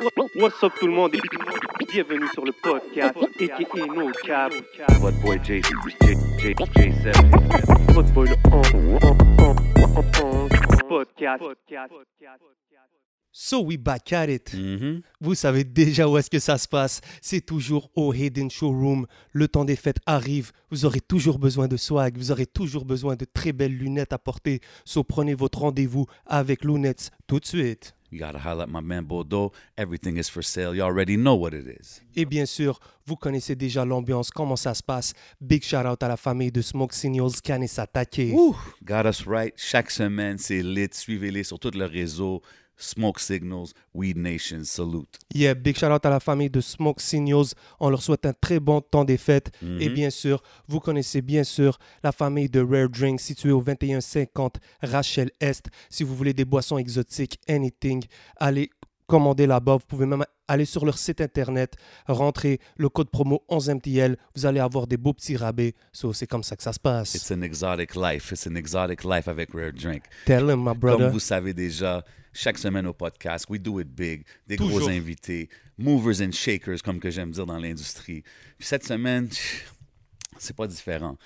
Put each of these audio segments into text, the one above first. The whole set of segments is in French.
What's up tout le monde et bienvenue sur le podcast aka No Cap. What boy J, J, J, J7. Votre boy le on- on- on- on- on- podcast. So we back at it. Mhm. Vous savez déjà où est-ce que ça se passe. C'est toujours au Hidden Showroom. Le temps des fêtes arrive. Vous aurez toujours besoin de swag. Vous aurez toujours besoin de très belles lunettes à porter. So prenez votre rendez-vous avec Lunettes tout de suite. You gotta at my man Bordeaux. Everything is for sale. You already know what it is. Et bien sûr, vous connaissez déjà l'ambiance, comment ça se passe. Big shout out à la famille de Smoke Signals qui a s'attaquer. Woo! Got us right. Chaque semaine, c'est lit. Suivez-les sur tout le réseau. Smoke Signals, Weed Nation, salute. Yeah, big shout out à la famille de Smoke Signals. On leur souhaite un très bon temps des fêtes. Et bien sûr, vous connaissez bien sûr la famille de Rare Drink située au 2150 Rachel Est. Si vous voulez des boissons exotiques, anything, allez commander là-bas. Vous pouvez même aller sur leur site internet, rentrer le code promo 11MTL. Vous allez avoir des beaux petits rabais. So, c'est comme ça que ça se passe. It's an exotic life. It's an exotic life avec Rare Drink. Tell him, my brother. Comme vous savez déjà, chaque semaine au podcast, we do it big. Des Toujours. gros invités, movers and shakers, comme que j'aime dire dans l'industrie. Puis cette semaine, c'est pas différent.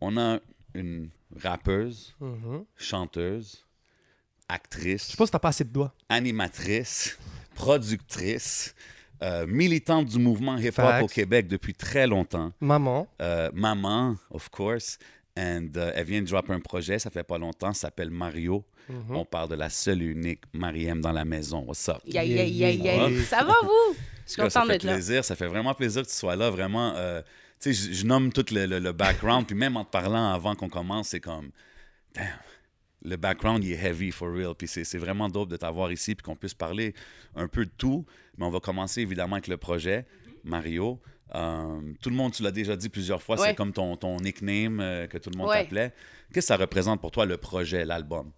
On a une rappeuse, Mhm. chanteuse, actrice, Je pense que t'as pas assez de doigts. animatrice, productrice, euh, militante du mouvement hip-hop au Québec depuis très longtemps. Maman. Euh, maman, of course. And euh, elle vient de drop un projet, ça fait pas longtemps, ça s'appelle Mario. Mhm. On parle de la seule et unique Mariem dans la maison. What's up? Yeah, Yeah, yeah, yeah. Ça va, vous? Je suis En tout cas, ça contente fait d'être là. plaisir, ça fait vraiment plaisir que tu sois là, vraiment. euh, tu sais, je, nomme tout le, le- le background, puis même en te parlant avant qu'on commence, c'est comme, damn, le background, il est heavy for real, puis c'est c'est vraiment dope de t'avoir ici, puis qu'on puisse parler un peu de tout, mais on va commencer évidemment avec le projet, Mario. Euh, tout le monde, tu l'as déjà dit plusieurs fois, c'est comme ton, ton nickname euh, que tout le monde Ouais. t'appelait. Qu'est-ce que ça représente pour toi, le projet, l'album?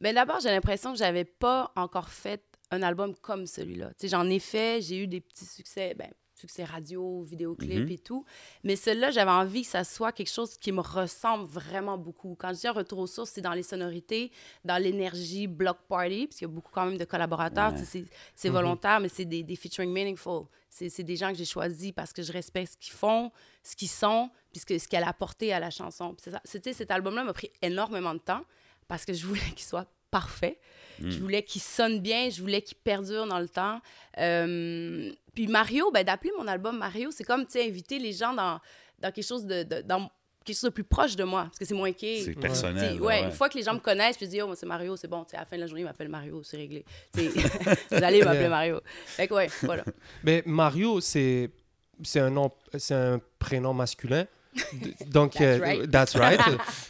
Mais d'abord, j'ai l'impression que j'avais pas encore fait un album comme celui-là. Tu sais, j'en ai fait, j'ai eu des petits succès, ben, succès radio, vidéoclip Mhm. et tout. Mais celui-là, j'avais envie que ça soit quelque chose qui me ressemble vraiment beaucoup. Quand je dis un retour aux sources, c'est dans les sonorités, dans l'énergie block party, parce qu'il y a beaucoup quand même de collaborateurs. Ouais. C'est c'est volontaire, mais c'est des, des featuring meaningful. C'est des gens que j'ai choisis parce que je respecte ce qu'ils font, ce qu'ils sont, puis ce que- ce qu'elle a apporté à la chanson. C'était cet album-là m'a pris énormément de temps parce que je voulais qu'il soit parfait. Je voulais qu'il sonne bien, je voulais qu'il perdure dans le temps. Euh, puis Mario, ben, d'appeler mon album Mario, c'est comme, inviter les gens dans, dans quelque chose de, de- dans quelque chose de plus proche de moi, parce que c'est moins quai. C'est personnel. ouais, ouais. une fois que les gens me connaissent, je dis, oh, c'est Mario, c'est bon. À la fin de la journée, ils m'appellent Mario, c'est réglé. Vous allez m'appeler. Mario. Fait que, ouais, voilà. Mais Mario, c'est c'est un nom, c'est un prénom masculin. Donc, That's euh, right. that's right.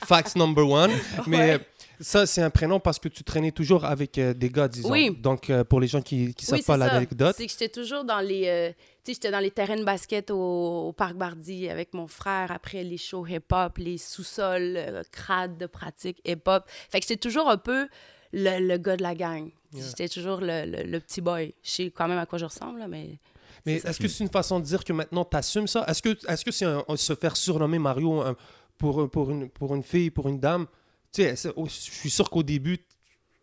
Facts number one. Mais Ouais. Ça, c'est un prénom parce que tu traînais toujours avec euh, des gars, disons. Oui. Donc, euh, pour les gens qui ne savent Oui, pas l'anecdote, C'est que j'étais toujours dans les. euh, j'étais dans les terrains de basket au, au Parc Bardi avec mon frère après les shows hip-hop, les sous-sols euh, crades de pratique hip-hop. Fait que j'étais toujours un peu le, le gars de la gang. Yeah. J'étais toujours le, le- le petit boy. Je sais quand même à quoi je ressemble, là, mais. Mais est-ce que c'est une façon de dire que maintenant tu assumes ça? Est-ce que que c'est un- un- se faire surnommer Mario un- pour, pour, une, pour une fille, pour une dame? Tu sais, oh, je suis sûr qu'au début,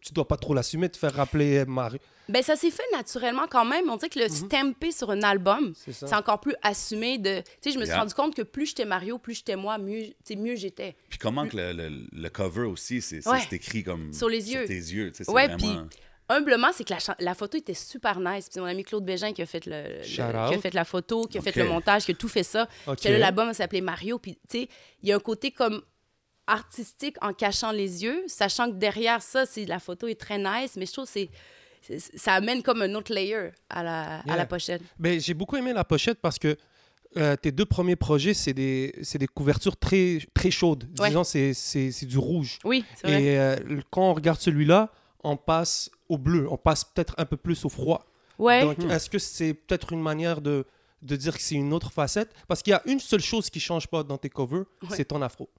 tu dois pas trop l'assumer, de te faire rappeler Mario. Ben, ça s'est fait naturellement quand même. On dirait que le stamper sur un album, C'est encore plus assumé de. Tu sais, je me suis Yeah. rendu compte que plus j'étais Mario, plus j'étais moi, mieux, mieux j'étais. Puis comment que le, le- le cover aussi, c'est Ouais. écrit comme Sur les yeux. tes yeux. tu sais, C'est Ouais, vraiment... Humblement, c'est que la, la photo était super nice. Puis c'est mon ami Claude Bégin qui a fait le, qui a fait la photo, qui a fait le montage, qui a tout fait ça. Puis là, l'album s'appelait Mario. Puis tu sais, il y a un côté comme artistique en cachant les yeux, sachant que derrière ça, c'est la photo est très nice, mais je trouve que c'est c'est- ça amène comme un autre layer à la, à Yeah. la pochette. Ben, j'ai beaucoup aimé la pochette parce que euh, tes deux premiers projets, c'est des, c'est des couvertures très, très chaudes. Ouais. Disons, c'est, c'est, c'est du rouge. Oui, c'est vrai. Et euh, quand on regarde celui-là, on passe au bleu. On passe peut-être un peu plus au froid. Ouais. Donc, est-ce que c'est peut-être une manière de, de dire que c'est une autre facette? Parce qu'il y a une seule chose qui change pas dans tes covers, Ouais. c'est ton afro.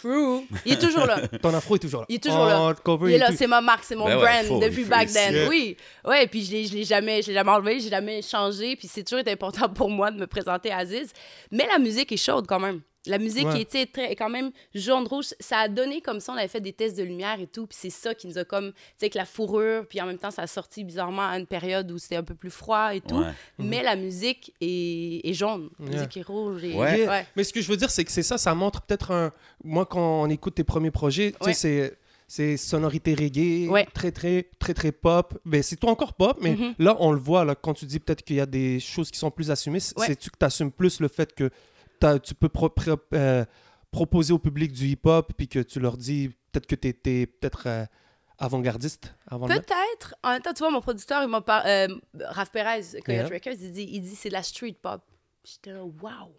True. Il est toujours là. Ton afro est toujours là. Il est toujours là. Il est là, c'est ma marque, c'est mon Ben ouais, brand faut, depuis back then. Yeah. Oui, ouais, puis je l'ai, je l'ai jamais, je l'ai jamais enlevé, j'ai jamais changé, puis c'est toujours été important pour moi de me présenter à Aziz. Mais la musique est chaude quand même. La musique Ouais. qui était très, quand même jaune-rouge, ça a donné comme ça, on avait fait des tests de lumière et tout, puis c'est ça qui nous a comme, tu sais, avec la fourrure, puis en même temps, ça a sorti bizarrement à une période où c'était un peu plus froid et tout. Ouais. Mais la musique est, est jaune, la Ouais. musique est rouge. Et... Ouais. Mais, mais ce que je veux dire, c'est que c'est ça, ça montre peut-être un. Moi, quand on écoute tes premiers projets, tu sais, Ouais. c'est. C'est sonorité reggae, Ouais. très, très, très, très pop. Ben, c'est toi encore pop, mais Mhm. là, on le voit, là, quand tu dis peut-être qu'il y a des choses qui sont plus assumées, Ouais. c'est-tu que tu assumes plus le fait que tu peux pro- pro- euh, proposer au public du hip-hop, puis que tu leur dis peut-être que tu étais peut-être euh, avant-gardiste avant Peut-être. En même temps, tu vois, mon producteur, il m'a par... euh, Raph Perez, Coyote Yeah. Records, il dit, il dit c'est de la street pop. J'étais là, wow!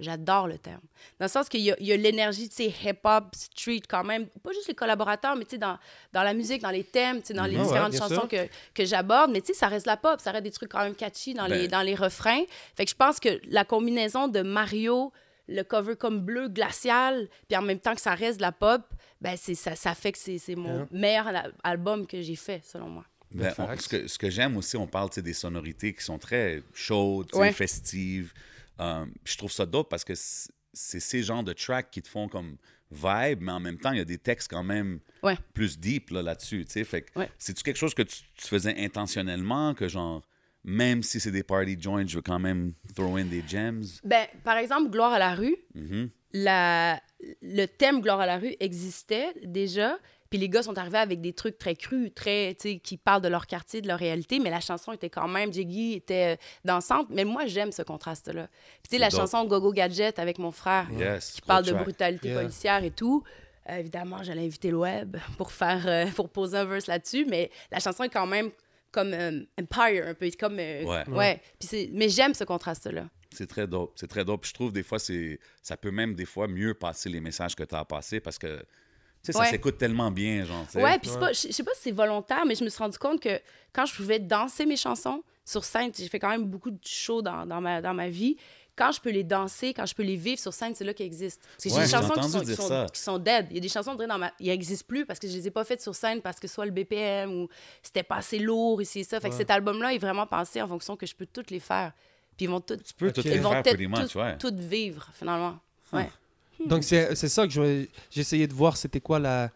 J'adore le terme. Dans le sens qu'il y a, l'énergie, tu sais, hip-hop, street quand même. Pas juste les collaborateurs, mais tu sais, dans, dans la musique, dans les thèmes, tu sais, dans les Mhm. Ouais, différentes chansons sûr. que, que j'aborde. Mais tu sais, ça reste la pop, ça reste des trucs quand même catchy dans, les, Ben- dans les refrains. Fait que je pense que la combinaison de Mario, le cover comme bleu glacial, puis en même temps que ça reste de la pop, ben c'est, ça, ça fait que c'est, c'est mon Yeah. meilleur al- album que j'ai fait, selon moi. Ben, on- Facts. ce que, ce que j'aime aussi, on parle tu sais, des sonorités qui sont très chaudes, Ouais. festives. Euh, je trouve ça dope parce que c'est ces genres de tracks qui te font comme vibe, mais en même temps, il y a des textes quand même Ouais. plus deep là, là-dessus. sais. Fait Ouais. c'est-tu quelque chose que tu, tu faisais intentionnellement, que genre, même si c'est des party joints, je veux quand même throw in des gems? Ben, par exemple, Gloire à la rue, Mhm. la, le thème Gloire à la rue existait déjà. Puis les gars sont arrivés avec des trucs très crus, très, tu sais, qui parlent de leur quartier, de leur réalité, mais la chanson était quand même, Jiggy était euh, dansante. Mais moi, j'aime ce contraste-là. Puis tu sais, la chanson Gogo Gadget avec mon frère, Yes. qui parle de brutalité Yeah. policière et tout. Euh, évidemment, j'allais inviter le web pour faire, euh, pour poser un verse là-dessus, mais la chanson est quand même comme euh, Empire, un peu comme... euh, Ouais. ouais. Puis c'est- mais j'aime ce contraste-là. C'est très dope. C'est très dope. Je trouve des fois, c'est ça peut même des fois mieux passer les messages que tu as à passer parce que sais, ça Ouais. s'écoute tellement bien, genre. tu sais. Ouais, puis c'est pas, je sais pas si c'est volontaire, mais je me suis rendu compte que quand je pouvais danser mes chansons sur scène, j'ai fait quand même beaucoup de shows dans, dans, ma, dans ma vie. Quand je peux les danser, quand je peux les vivre sur scène, c'est là qu'ils existent. Parce que j'ai Ouais, des chansons qui sont, qui, dire sont, ça. qui sont dead. Il y a des chansons, dans ma... ils n'existent plus parce que je les ai pas faites sur scène parce que soit le BPM ou c'était pas assez lourd, ici et ça. Fait que cet album-là est vraiment pensé en fonction que je peux toutes les faire. Puis ils vont toutes, Tu peux Ils vont peut-être toutes, ouais. toutes vivre, finalement. Ouais. Donc, c'est ça que je- j'essayais de voir, c'était quoi la,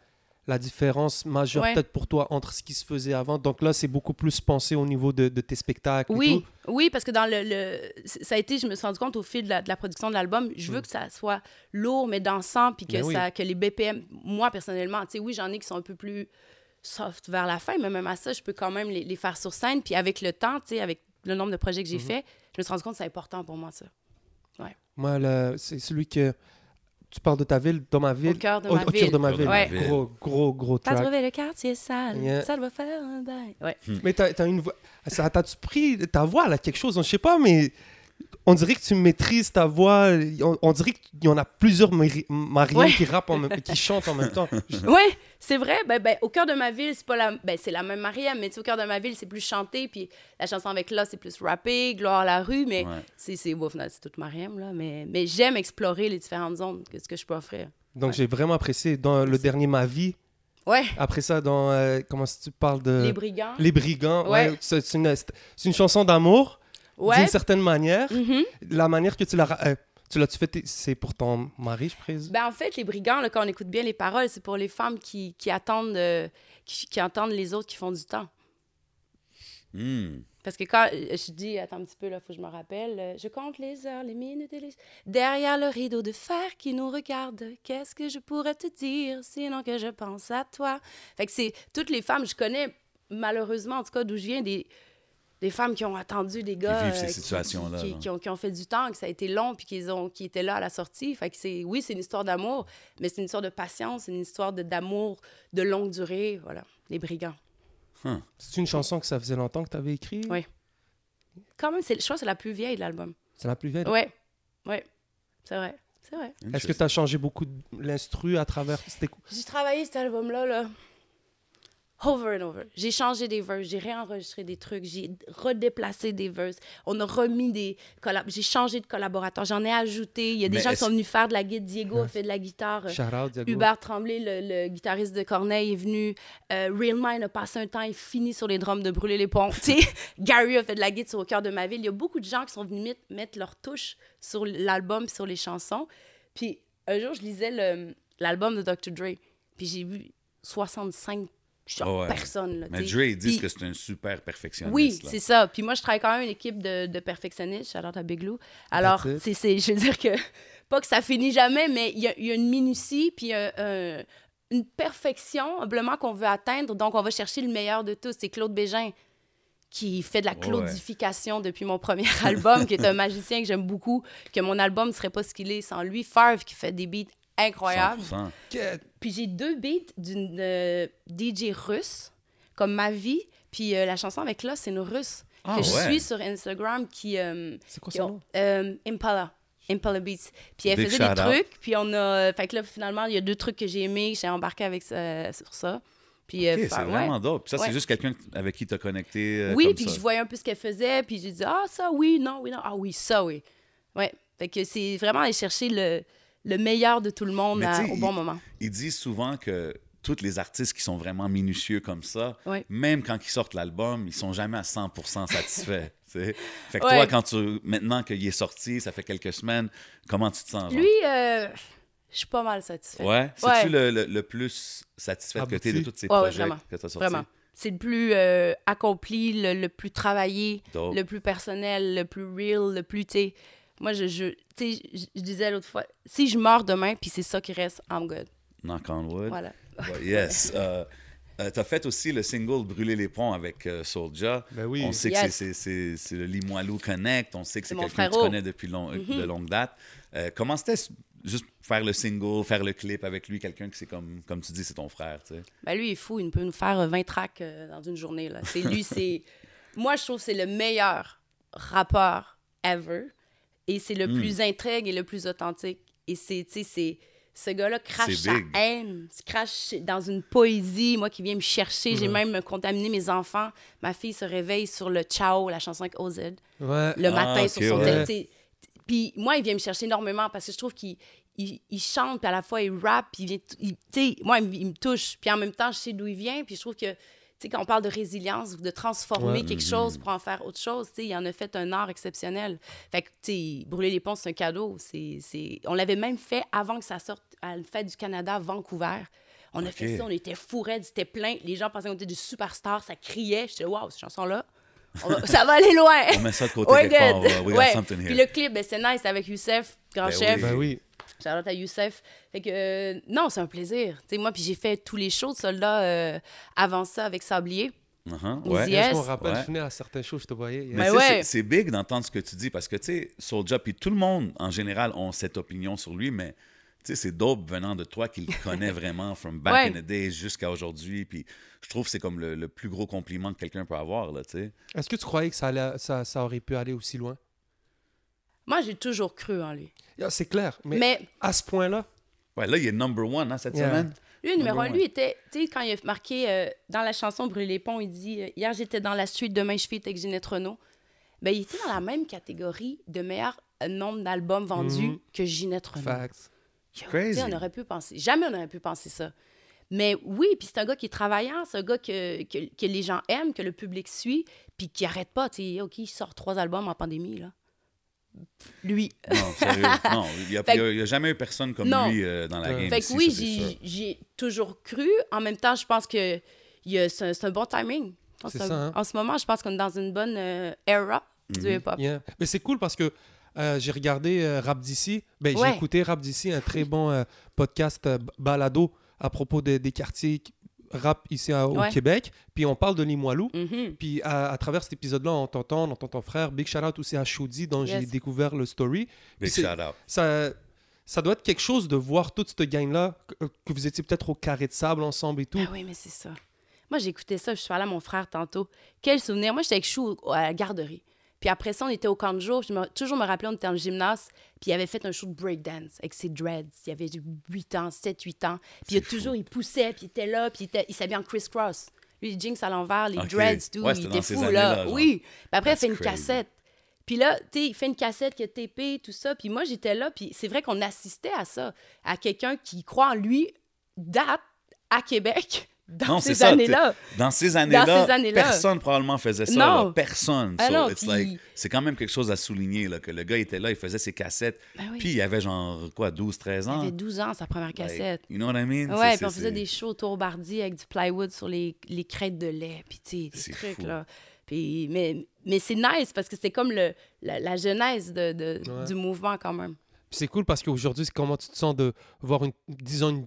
la différence majeure Ouais. peut-être pour toi entre ce qui se faisait avant. Donc là, c'est beaucoup plus pensé au niveau de, de tes spectacles. et Oui, tout. oui, parce que dans le, le- ça a été, je me suis rendu compte au fil de la, de la production de l'album, je veux que ça soit lourd mais dansant, puis que Ben oui. ça, que les BPM, moi personnellement, tu sais, oui, j'en ai qui sont un peu plus soft vers la fin, mais même à ça, je peux quand même les, les faire sur scène, puis avec le temps, tu sais, avec le nombre de projets que j'ai fait, je me suis rendu compte que c'est important pour moi ça. Moi, le- c'est celui que tu parles de ta ville, dans ma ville. Au cœur de ma au ville. cœur de ma Au cœur de ville. ma Ouais. ville. Gros, gros, gros T'as track. trouvé le quartier sale, Yeah. ça doit faire un bail. Ouais. Mais t'as as une voix. Ça t'as-tu pris ta voix, là, quelque chose? Je sais pas, mais on dirait que tu maîtrises ta voix. On, on dirait qu'il y en a plusieurs Mari- Marianne Ouais. qui rappent, en même- qui chantent en même temps. Ouais, c'est vrai. Ben, ben, au cœur de ma ville, c'est pas la, ben, c'est la même Mariam, mais au cœur de ma ville, c'est plus chanté, puis la chanson avec là, c'est plus rappé, gloire à la rue, mais Ouais. c'est, c'est, bon, c'est toute Mariam là, mais, mais j'aime explorer les différentes zones, que ce que je peux offrir. Donc Ouais. j'ai vraiment apprécié dans le dernier Ma vie. Ouais, Après ça, dans. euh, comment tu parles de. les brigands. Les brigands. Ouais. Ouais. c'est c'est une, c'est une chanson d'amour, Ouais. d'une certaine manière. Mhm. La manière que tu l'as. euh, tu l'as-tu fait, c'est pour ton mari, je présume? Ben, en fait, les brigands, là, quand on écoute bien les paroles, c'est pour les femmes qui, qui attendent, euh, qui, qui entendent les autres qui font du temps. Hmm. Parce que quand euh, je dis, attends un petit peu, là, faut que je me rappelle, je compte les heures, les minutes et les... Derrière le rideau de fer qui nous regarde, qu'est-ce que je pourrais te dire, sinon que je pense à toi? Fait que c'est toutes les femmes, je connais malheureusement, en tout cas, d'où je viens, des, des femmes qui ont attendu des gars... vivent ces euh, situations-là, Qui, là. qui ont, qui ont fait du temps, que ça a été long, puis qu'ils ont, qui étaient là à la sortie. Fait que c'est... Oui, c'est une histoire d'amour, mais c'est une histoire de patience, c'est une histoire de- d'amour de longue durée, voilà. Les brigands. C'est une chanson que ça faisait longtemps que tu avais écrit? Oui. Quand même, c'est, je crois que c'est la plus vieille de l'album. C'est la plus vieille? Ouais, ouais, c'est vrai, c'est vrai. Est-ce que tu as changé beaucoup de l'instru à travers... J'ai travaillé cet album-là, là, over and over. J'ai changé des verses, j'ai réenregistré des trucs, j'ai redéplacé des verses. On a remis des... J'ai changé de collaborateur, j'en ai ajouté. Il y a des Mais gens qui sont venus faire de la guide. Diego a fait de la guitare. euh. Hubert Tremblay, le, le guitariste de Corneille, est venu. Euh, Real Mind a passé un temps, il finit sur les drums de Brûler les ponts. Gary a fait de la guitare sur Au cœur de ma ville. Il y a beaucoup de gens qui sont venus met- mettre leur touche sur l'album, sur les chansons. Puis un jour, je lisais l'album de Dr. Dre, puis j'ai vu 65 genre, Ouais. personnes. Là, Mais. Dre, ils disent Puis- que c'est un super perfectionniste. oui, là. c'est ça. Puis moi, je travaille quand même une équipe de, de perfectionnistes. Out à Big Lou. Alors, c'est, c'est- je veux dire que, pas que ça finit jamais, mais il y a, il y a une minutie, puis un- un- une perfection, humblement, qu'on veut atteindre. Donc, on va chercher le meilleur de tous. C'est Claude Bégin qui fait de la Ouais. claudification depuis mon premier album, qui est un magicien que j'aime beaucoup, que mon album ne serait pas ce qu'il est sans lui. Farve, qui fait des beats incroyables. 100%. Puis j'ai deux beats d'une euh, DJ russe, comme Ma vie. Puis euh, la chanson avec là, c'est une russe Ah, que je ouais. suis sur Instagram qui. euh, C'est quoi son nom? Impala. Impala Beats. Puis elle Big faisait des trucs. Puis on a. Fait que là, finalement, il y a deux trucs que j'ai aimés. J'ai embarqué avec ça- sur ça. Puis, euh, c'est ouais. vraiment dope. Puis ça, c'est juste quelqu'un avec qui tu as connecté. euh, Oui, comme puis ça. je voyais un peu ce qu'elle faisait, puis j'ai dit ah ça oui, non, oui, non, ah oui, ça oui. Ouais. Fait que c'est vraiment aller chercher le, le meilleur de tout le monde à- au bon il- moment. Ils disent souvent que tous les artistes qui sont vraiment minutieux comme ça, Ouais. même quand ils sortent l'album, ils sont jamais à 100% satisfaits. tu sais. fait que Ouais. toi, quand tu, maintenant qu'il est sorti, ça fait quelques semaines, comment tu te sens? genre? Lui, euh, je suis pas mal satisfaite. Ouais? Ouais. C'est-tu le, le- le plus satisfait que tu es de tous ces Ouais, projets vraiment. que tu as sortis? Vraiment. C'est le plus euh, accompli, le, le plus travaillé, Dope. le plus personnel, le plus real, le plus, tu. Moi, je, je, tu sais, je, je disais l'autre fois, si je meurs demain, puis c'est ça qui reste, I'm good. Knock on wood. Voilà. Ouais, yes. Euh, tu as fait aussi le single Brûler les ponts avec euh, Soulja. Ben oui. On sait Yes. que c'est- c'est c'est- c'est le Limoilou Connect. On sait que c'est quelqu'un que tu connais depuis long- Mm-hmm. de longue date. Euh, comment c'était juste faire le single, faire le clip avec lui, quelqu'un qui c'est comme, comme tu dis, c'est ton frère, tu sais? Ben lui, il est fou, il peut nous faire euh, 20 tracks euh, dans une journée. Là. C'est lui, c'est. Moi, je trouve que c'est le meilleur rappeur ever. Et c'est le Hmm. plus intrigue et le plus authentique. Et c'est, tu sais, c'est. Ce gars-là crache sa haine, il crache dans une poésie, moi qui viens me chercher. J'ai même contaminé mes enfants. Ma fille se réveille sur le Ciao, la chanson avec OZ, Ouais. le Ah, matin ok, sur son ouais. tel- tu sais. Puis moi, il vient me chercher énormément parce que je trouve qu'il il, il chante, puis à la fois il rappe, puis il vient. il- Tu sais, moi, il, me- il me touche. Puis en même temps, je sais d'où il vient, puis je trouve que. Tu sais, quand on parle de résilience, de transformer Ouais. quelque chose pour en faire autre chose, tu sais, il en a fait un art exceptionnel. Fait que, tu sais, brûler les ponts, c'est un cadeau. C'est, c'est... On l'avait même fait avant que ça sorte à la Fête du Canada à Vancouver. On a fait ça, on était fourrés, c'était plein. Les gens pensaient qu'on était des superstars, ça criait. J'étais, waouh, cette chanson-là, va- ça va aller loin. On met ça de côté part. We got Ouais. something Puis here. le clip, ben, c'est nice avec Youssef, grand Ben chef. Ben oui. Shout-out à Youssef. Fait que, euh, non, c'est un plaisir. Tu sais, moi, puis j'ai fait tous les shows de soldats euh, avant ça avec Sablier. Uh-huh, ouais. Yes. Je me rappelle, Ouais. je venais à certains shows, je te voyais. Mais Ben ouais. c'est- c'est big d'entendre ce que tu dis parce que, tu sais, Soulja, puis tout le monde, en général, ont cette opinion sur lui, mais tu sais, c'est dope venant de toi qu'il connaît vraiment from back Ouais. in the days jusqu'à aujourd'hui. Puis je trouve que c'est comme le, le plus gros compliment que quelqu'un peut avoir, là, tu sais. Est-ce que tu croyais que ça, allait- ça, ça aurait pu aller aussi loin? Moi, j'ai toujours cru en lui. Yeah, C'est clair, mais, Mais à ce point-là, Ouais, là, il est number one hein, cette Yeah. semaine. lui, le numéro Number un, one. lui était, tu sais, quand il a marqué euh, dans la chanson Brûler les ponts, il dit euh, Hier, j'étais dans la street, demain, je feat avec Ginette Renault. Ben, il était dans la même catégorie de meilleur euh, nombre d'albums vendus Mhm. que Ginette Renault. facts. Crazy. On aurait pu penser. Jamais on aurait pu penser ça. Mais oui, puis c'est un gars qui est travaillant, c'est un gars que, que, que les gens aiment, que le public suit, puis qui arrête pas. Tu sais, OK, il sort trois albums en pandémie, là. Lui. Non, sérieux. non, il n'y a, jamais eu personne comme Non. lui euh, dans la Ouais. game. Fait ici, que oui, ça, c'est j'y sûr. j'y ai toujours cru. En même temps, je pense que il y a- c'est un, bon timing. Que ça, hein. En ce moment, je pense qu'on est dans une bonne euh, era du Mhm. hip-hop. Yeah. Mais c'est cool parce que euh, j'ai regardé euh, Rap d'ici. Ben, Ouais. J'ai écouté Rap d'ici, un très bon euh, podcast euh, balado à propos de- des quartiers rap ici à- au Ouais. Québec. Puis on parle de Limoilou. Mhm. Puis à, à travers cet épisode-là, on t'entend, on entend ton frère. Big shout out aussi à Shoudi, dont j'ai découvert le story. Big Puis c'est- shout out. ça, ça doit être quelque chose de voir toute cette gang-là, que, que vous étiez peut-être au carré de sable ensemble et tout. Ah oui, mais c'est ça. Moi, j'ai écouté ça, je suis allée à mon frère tantôt. Quel souvenir. Moi, j'étais avec Chou à la garderie. Puis après ça, on était au camp de jour. Je me, toujours me rappelais, on était dans le gymnase. Puis il avait fait un show de breakdance avec ses dreads. Il avait 8 ans, 7, 8 ans. Puis il a toujours, il poussait, puis il était là, puis il, était- il s'habillait en criss-cross. Lui, les jeans à l'envers, les dreads, tout. Ouais, il était fou, là. genre. Oui. Puis après, il fait une crazy. cassette. Puis là, tu sais, il fait une cassette qui a TP, tout ça. Puis moi, j'étais là. Puis c'est vrai qu'on assistait à ça. À quelqu'un qui croit en lui, date, à Québec, dans Non, c'est ces ça, années-là. Dans ces années-là, ces années-là. personne probablement faisait ça. Non. là. Personne. Ah So, non, it's like- c'est quand même quelque chose à souligner, là, que le gars était là, il faisait ses cassettes, Ben oui. puis il avait genre, quoi, 12, 13 Il ans? avait 12 ans, sa première Like, cassette. you know what I mean? Ouais, C'est- puis on c'est- faisait c'est- des shows autour Bardi avec du plywood sur les, les crêtes de lait, puis tu sais, C'est des trucs, fou. là. Puis, mais mais c'est nice parce que c'était comme le, la, la genèse de, de- Ouais. du mouvement quand même. Puis c'est cool parce qu'aujourd'hui, c'est comment tu te sens de voir une, disons, une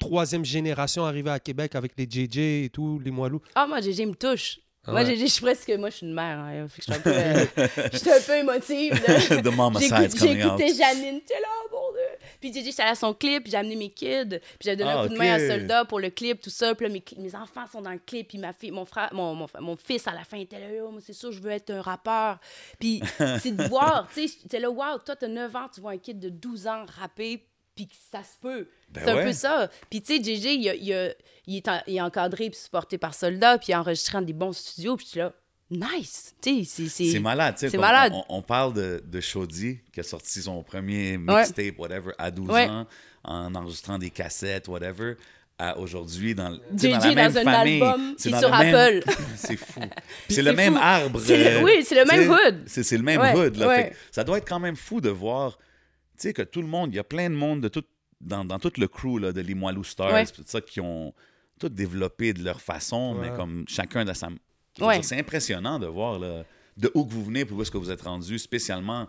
troisième génération arriver à Québec avec les JJ et tout, les Moilous. Ah, moi, GG me touche. Ah Moi. GG, je suis presque... Moi, je suis une mère, hein, fait que je suis un peu, euh, je suis un peu émotive. The mama out. J'écoutais Janine, t'es là, mon Dieu. Puis JJ, j'étais allée à son clip, puis j'ai amené mes kids, puis j'avais donné Ah, un coup de main à ok. Soldat pour le clip, tout ça. Puis là, mes, mes enfants sont dans le clip, puis ma fille, mon frère, mon, mon, mon fils, à la fin, était là, Yo, moi, c'est sûr, je veux être un rappeur. Puis c'est de voir, tu sais, là, wow, toi, t'as 9 ans, tu vois un kid de 12 ans rapper, puis que ça se peut. Ben c'est un ouais. peu ça. Puis tu sais, JJ, il, est, en- il est encadré puis supporté par Soldat, puis dans des bons studios, puis là, nice. Tu sais, c'est- C'est malade, tu sais. c'est qu'on- malade. On, on parle de, de Shoddy, qui a sorti son premier mixtape, whatever, à 12 Ouais. ans, en enregistrant des cassettes, whatever, à aujourd'hui, dans, JJ dans la même dans un famille. album C'est sur même- Apple. c'est fou. C'est le même arbre. Le- oui, c'est le même hood. C'est le même Ouais, hood. Là, ouais. Ça doit être quand même fou de voir, sais, que tout le monde, il y a plein de monde de tout, dans, dans tout le crew là, de Limoilou Stars, Ouais. tout ça, qui ont tout développé de leur façon, mais comme chacun de sa... Ouais. C'est impressionnant de voir là, de où que vous venez pour où est-ce que vous êtes rendu, spécialement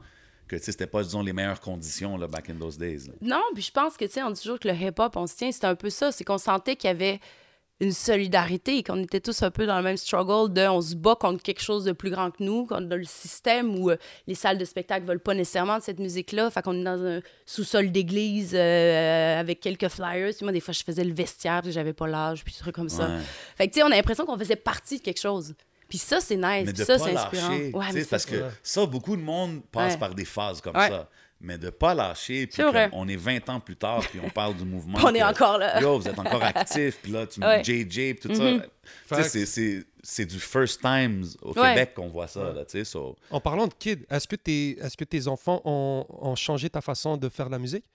que tu sais, c'était pas, disons, les meilleures conditions là, back in those days. là. Non, puis je pense que, tu sais, on dit toujours que le hip-hop, on se tient, c'était un peu ça. C'est qu'on sentait qu'il y avait une solidarité, qu'on était tous un peu dans le même struggle de on se bat contre quelque chose de plus grand que nous, contre le système où euh, les salles de spectacle veulent pas nécessairement de cette musique-là. Fait qu'on est dans un sous-sol d'église euh, avec quelques flyers. Puis moi, des fois, je faisais le vestiaire, puis j'avais pas l'âge, puis des trucs comme ça. Ouais. Fait que, tu sais, on a l'impression qu'on faisait partie de quelque chose. Puis ça, c'est nice. Mais Puis de ça, c'est inspirant. Ouais, mais parce que ça, beaucoup de monde passe Ouais. par des phases comme ça. Mais de pas lâcher, puis on est 20 ans plus tard, puis on parle du mouvement. On est que, encore là. Yo, vous êtes encore actif, puis là, tu me Ouais. JJ, puis tout ça. Tu sais, Facts. c'est- c'est- c'est du first times au Ouais. Québec qu'on voit ça, là, tu sais. so- En parlant de kids, est-ce que, tes- est-ce que tes enfants ont, ont changé ta façon de faire la musique?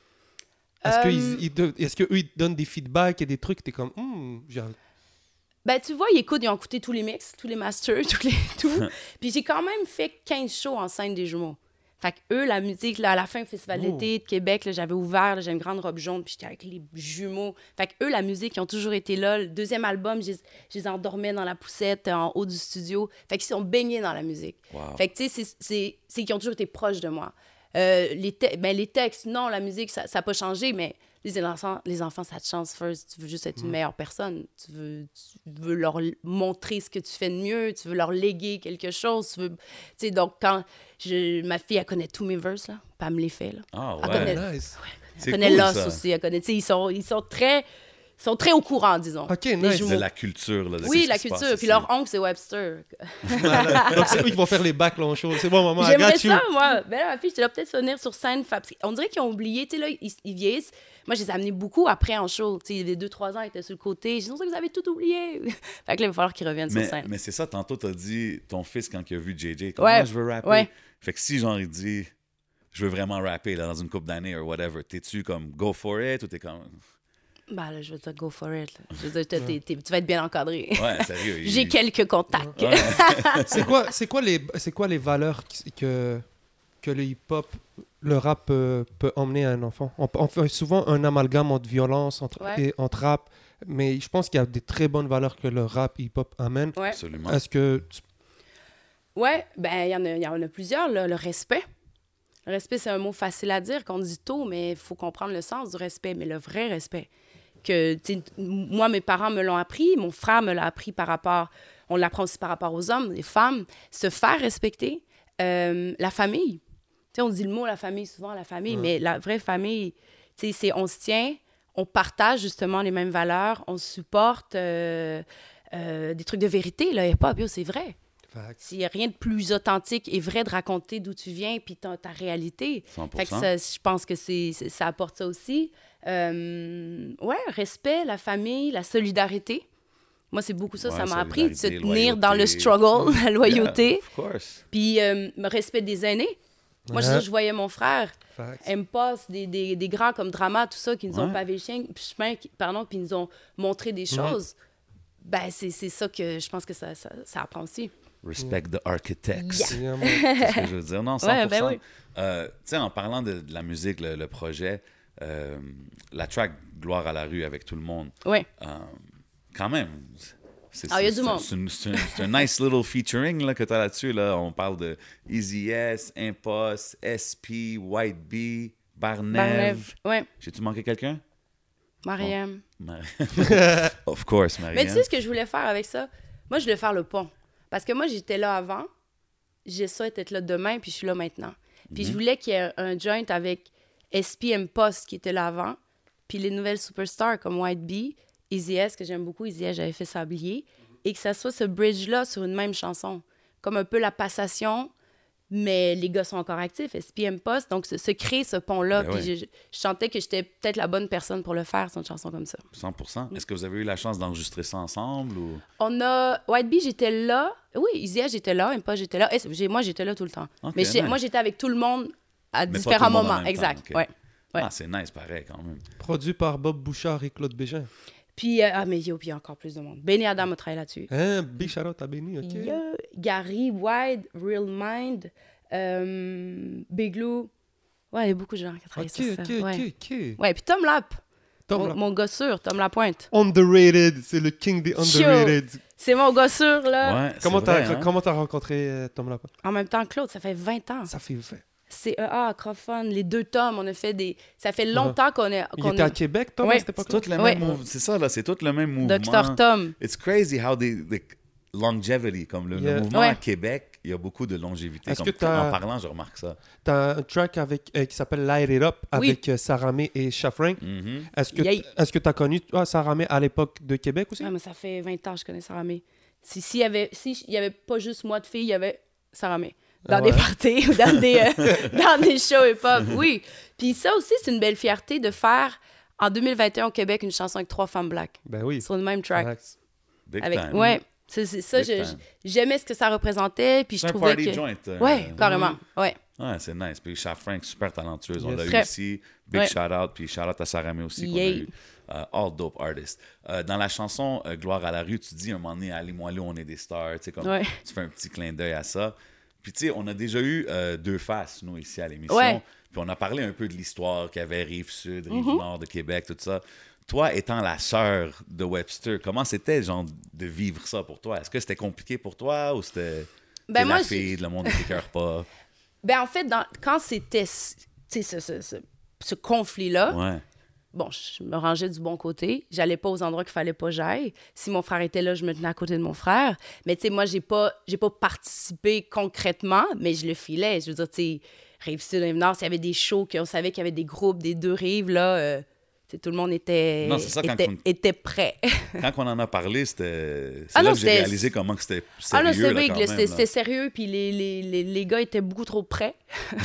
Est-ce Euh, qu'ils ils te- est-ce qu'eux, ils te donnent des feedbacks et des trucs, t'es comme, Hmm, j'ai- Ben, tu vois, ils écoutent, ils ont écouté tous les mix, tous les masters, tous les, tout. Puis j'ai quand même fait 15 shows en scène des jumeaux. Fait que eux, la musique, là, à la fin, Festival Oh. d'été de Québec, j'avais ouvert, j'ai une grande robe jaune, puis j'étais avec les jumeaux. Fait que eux, la musique, ils ont toujours été là. Le deuxième album, je les- endormais dans la poussette en haut du studio. Fait qu'ils sont baignés dans la musique. Wow. Fait que, tu sais, c'est- qu'ils ont toujours été proches de moi. Euh, les, te- ben, les textes, non, la musique, ça n'a pas changé, mais les enfants, les enfants, ça te change first. Tu veux juste être une meilleure personne. Tu veux, tu veux leur montrer ce que tu fais de mieux. Tu veux leur léguer quelque chose. Tu veux... Tu sais, donc, quand je, ma fille, elle connaît tous mes verses, là. Elle me les fait, là. Ah Elle ouais. connaît- nice. Elle connaît cool, Lost aussi. Elle connaît, tu sais, ils sont, ils sont très... ils sont très au courant, disons. Ok, Les nice. jumeaux. De la culture, là. de Oui, la culture. Puis ici. leur oncle, c'est Webster. Donc c'est eux qui vont faire les bacs long show. C'est bon, maman, J'aimerais you. ça, moi. Ben là, ma fille, je te peut-être venir sur scène. Qu'on dirait qu'ils ont oublié. Tu sais, là, ils, ils vieillissent. Moi, je les ai amenés beaucoup après en show. Tu sais, il y avait deux, trois ans, ils étaient sur le côté. J'ai dit, vous avez tout oublié. fait que là, il va falloir qu'ils reviennent Mais, sur scène. mais c'est ça, tantôt, t'as dit, ton fils, quand il a vu JJ, comment Ouais, je veux rapper? ouais. Fait que si, genre, il dit, je veux vraiment rapper là, dans une couple d'années ou whatever, t'es-tu comme go for it ou t'es comme. Ben là, je veux dire, go for it. Je veux dire, tu vas être bien encadré. Ouais, sérieux. J'ai quelques contacts. Ouais. C'est quoi, c'est quoi les, c'est quoi les valeurs que que le hip-hop, le rap euh, peut emmener à un enfant? On, on fait souvent un amalgame entre violence, entre Ouais. et entre rap, mais je pense qu'il y a des très bonnes valeurs que le rap hip-hop amène. Ouais. Absolument. Est-ce que tu- Ouais, ben il y, en a- il y en a plusieurs, là. Le respect. Le respect, c'est un mot facile à dire, qu'on dit tôt, mais il faut comprendre le sens du respect, mais le vrai respect. Que, moi, mes parents me l'ont appris, mon frère me l'a appris par rapport, on l'apprend aussi par rapport aux hommes, les femmes, se faire respecter, Euh, la famille. Tu sais, on dit le mot la famille souvent, la famille, mais la vraie famille, c'est on se tient, on partage justement les mêmes valeurs, on supporte, euh, euh, des trucs de vérité, là, hip-hop, yo, c'est vrai. S'il n'y a rien de plus authentique et vrai de raconter d'où tu viens puis ta, ta réalité. 100%. Fait que ça, je pense que c'est- ça apporte ça aussi. Euh, ouais, respect, la famille, la solidarité. Moi, c'est beaucoup ça, Ouais, ça m'a appris de se tenir dans le struggle, la loyauté. Yeah, of course. Puis euh, le respect des aînés. Moi, je, Ouais. je voyais mon frère, Facts. M-Post, des, des, des grands comme Drama, tout ça, qui nous ont pavé le chemin, chemin, qui- pardon, puis ils nous ont montré des choses. ben, c'est c'est ça que je pense que ça, ça, ça apprend aussi. Respect the architects. Yeah. Yeah, man. C'est ce que je veux dire. Non, 100%. Ouais, ben oui. Euh, tu sais, en parlant de, de la musique, le, le projet, euh, la track Gloire à la rue avec tout le monde, Oui. euh, quand même. c'est- Ah, il y a du monde. C'est un, nice little featuring là, que tu as là-dessus. Là. On parle de Easy S, Impost, SP, White Bee, Barnev. Barnev. Ouais. J'ai-tu manqué quelqu'un? Mariam. Mar- of course, Marianne. Mais tu sais ce que je voulais faire avec ça? Moi, je voulais faire le pont. Parce que moi, j'étais là avant, j'ai ça être là demain, puis je suis là maintenant. Puis Mhm. je voulais qu'il y ait un joint avec SPM Post qui était là avant, puis les nouvelles superstars comme White Bee, Easy S, que j'aime beaucoup, Easy S, j'avais fait sablier, et que ça soit ce bridge-là sur une même chanson. Comme un peu la passation, mais les gars sont encore actifs, SPM Post, donc se, se créer ce pont-là. Ben puis ouais. je, je sentais que j'étais peut-être la bonne personne pour le faire, sur une chanson comme ça. 100%. Est-ce que vous avez eu la chance d'enregistrer ça ensemble ou... On a. White Bee, j'étais là. Oui, Isia, j'étais là. Impa, j'étais là. Et moi, j'étais là tout le temps. Mais nice. moi, j'étais avec tout le monde à différents moments. exact. Ouais. Ouais. Ah, c'est nice, pareil, quand même. Produit par Bob Bouchard et Claude Bégin. Puis, euh, ah, mais yo, puis il y a encore plus de monde. Benny Adam a travaillé là-dessus. Hein, big out à Benny, ok. Il y a Gary, Wide, Real Mind, euh, Big Lou. Ouais, il y a beaucoup de gens qui ont travaillé Ok, sur ça. ok, ouais. ok, ok. ouais, puis Tom Lap. Tom mon, Lap. mon gars sûr, Tom Lapointe. Underrated, c'est le king des underrated. C'est mon gars sûr, là. Ouais, Comment t'as hein? t'as rencontré euh, Tom Lapin En même temps, Claude, ça fait 20 ans. Ça fait fait. CEA, Acrophone, les deux tomes, on a fait des. Ça fait longtemps qu'on est. Il qu'on était à est- Québec, Tom, Ouais. à cette C'est époque-là tout le C'est ça, là, c'est tout le même mouvement. Dr. Tom. It's crazy how they, they- longevity, comme le, mouvement Ouais. à Québec, il y a beaucoup de longévité. Est-ce Comme- que t'as- En parlant, je remarque ça. T'as un track avec, euh, qui s'appelle Light It Up Oui. avec euh, Sarah May et Shafrank. Mhm. Est-ce que est-ce que t'as connu toi, Sarah May à l'époque de Québec aussi? Ah, mais ça fait 20 ans que je connais Sarah May. Si, s'il y avait, si il y avait pas juste moi de fille, il y avait Sarah May. Dans Ah des parties ou dans des, euh, dans des shows hip-hop, oui. Puis ça aussi, c'est une belle fierté de faire en 2021 au Québec une chanson avec trois femmes black Ben oui. sur le même track. Big Avec, time. ouais, c'est ça, Big je- time. j'aimais ce que ça représentait, puis je trouvais party que... joint. euh, Ouais, carrément, ouais. Ouais, c'est nice. Puis Chef Frank, super talentueuse. On l'a eu ici. Big Ouais. shout-out. Puis shout out à Sarah May aussi qu'on a Yay. eu. Euh, all dope artists. Euh, dans la chanson Gloire à la rue, tu dis un moment donné, allez, moi là, on est des stars. Tu sais, comme Ouais. tu fais un petit clin d'œil à ça. Puis tu sais, on a déjà eu euh, deux faces, nous, ici à l'émission. Ouais. Puis on a parlé un peu de l'histoire qu'il y avait Rive-Sud, Mm-hmm. Rive-Nord de Québec, tout ça. Toi, étant la sœur de Webster, comment c'était, genre, de vivre ça pour toi? Est-ce que c'était compliqué pour toi ou c'était... Ben, moi, la fille, le monde ne t'écœure pas? Ben, en fait, dans, quand c'était tu sais, ce, ce, ce, ce conflit-là, Ouais. Bon, je me rangeais du bon côté. J'allais pas aux endroits qu'il fallait pas j'aille. Si mon frère était là, je me tenais à côté de mon frère. Mais tu sais, moi, j'ai pas, pas participé concrètement, mais je le filais. Je veux dire, tu sais, Rive-Sud, Rive-Nord, s'il y avait des shows, qu'on savait qu'il y avait des groupes des deux rives, là, euh, tout le monde était, Non, c'est ça, quand était, on- était prêt. Quand on en a parlé, c'était. C'est Ah là que j'ai réalisé comment c'était Ah non, sérieux. c'était big, sérieux, puis les, les, les, les gars étaient beaucoup trop prêts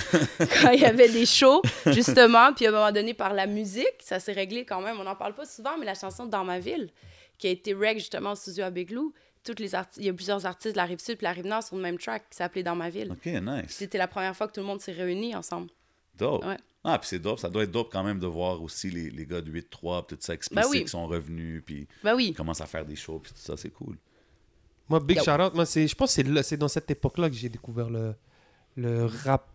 quand il y avait des shows, justement. Puis à un moment donné, par la musique, ça s'est réglé quand même. On n'en parle pas souvent, mais la chanson Dans ma ville, qui a été reg justement au studio à Big Lou, toutes les il y a plusieurs artistes de la rive sud et la rive nord sur le même track qui s'appelait Dans ma ville. Ok, nice. C'était la première fois que tout le monde s'est réuni ensemble. Dope. Ouais. Ah, puis c'est dope. Ça doit être dope quand même de voir aussi les, les gars de 8-3, puis tout ça, explicite, oui. qui sont revenus, puis Ben oui. ils commencent à faire des shows, puis tout ça, c'est cool. Moi, Big Yo. shout out, moi, c'est, je pense que c'est dans cette époque-là que j'ai découvert le, le rap.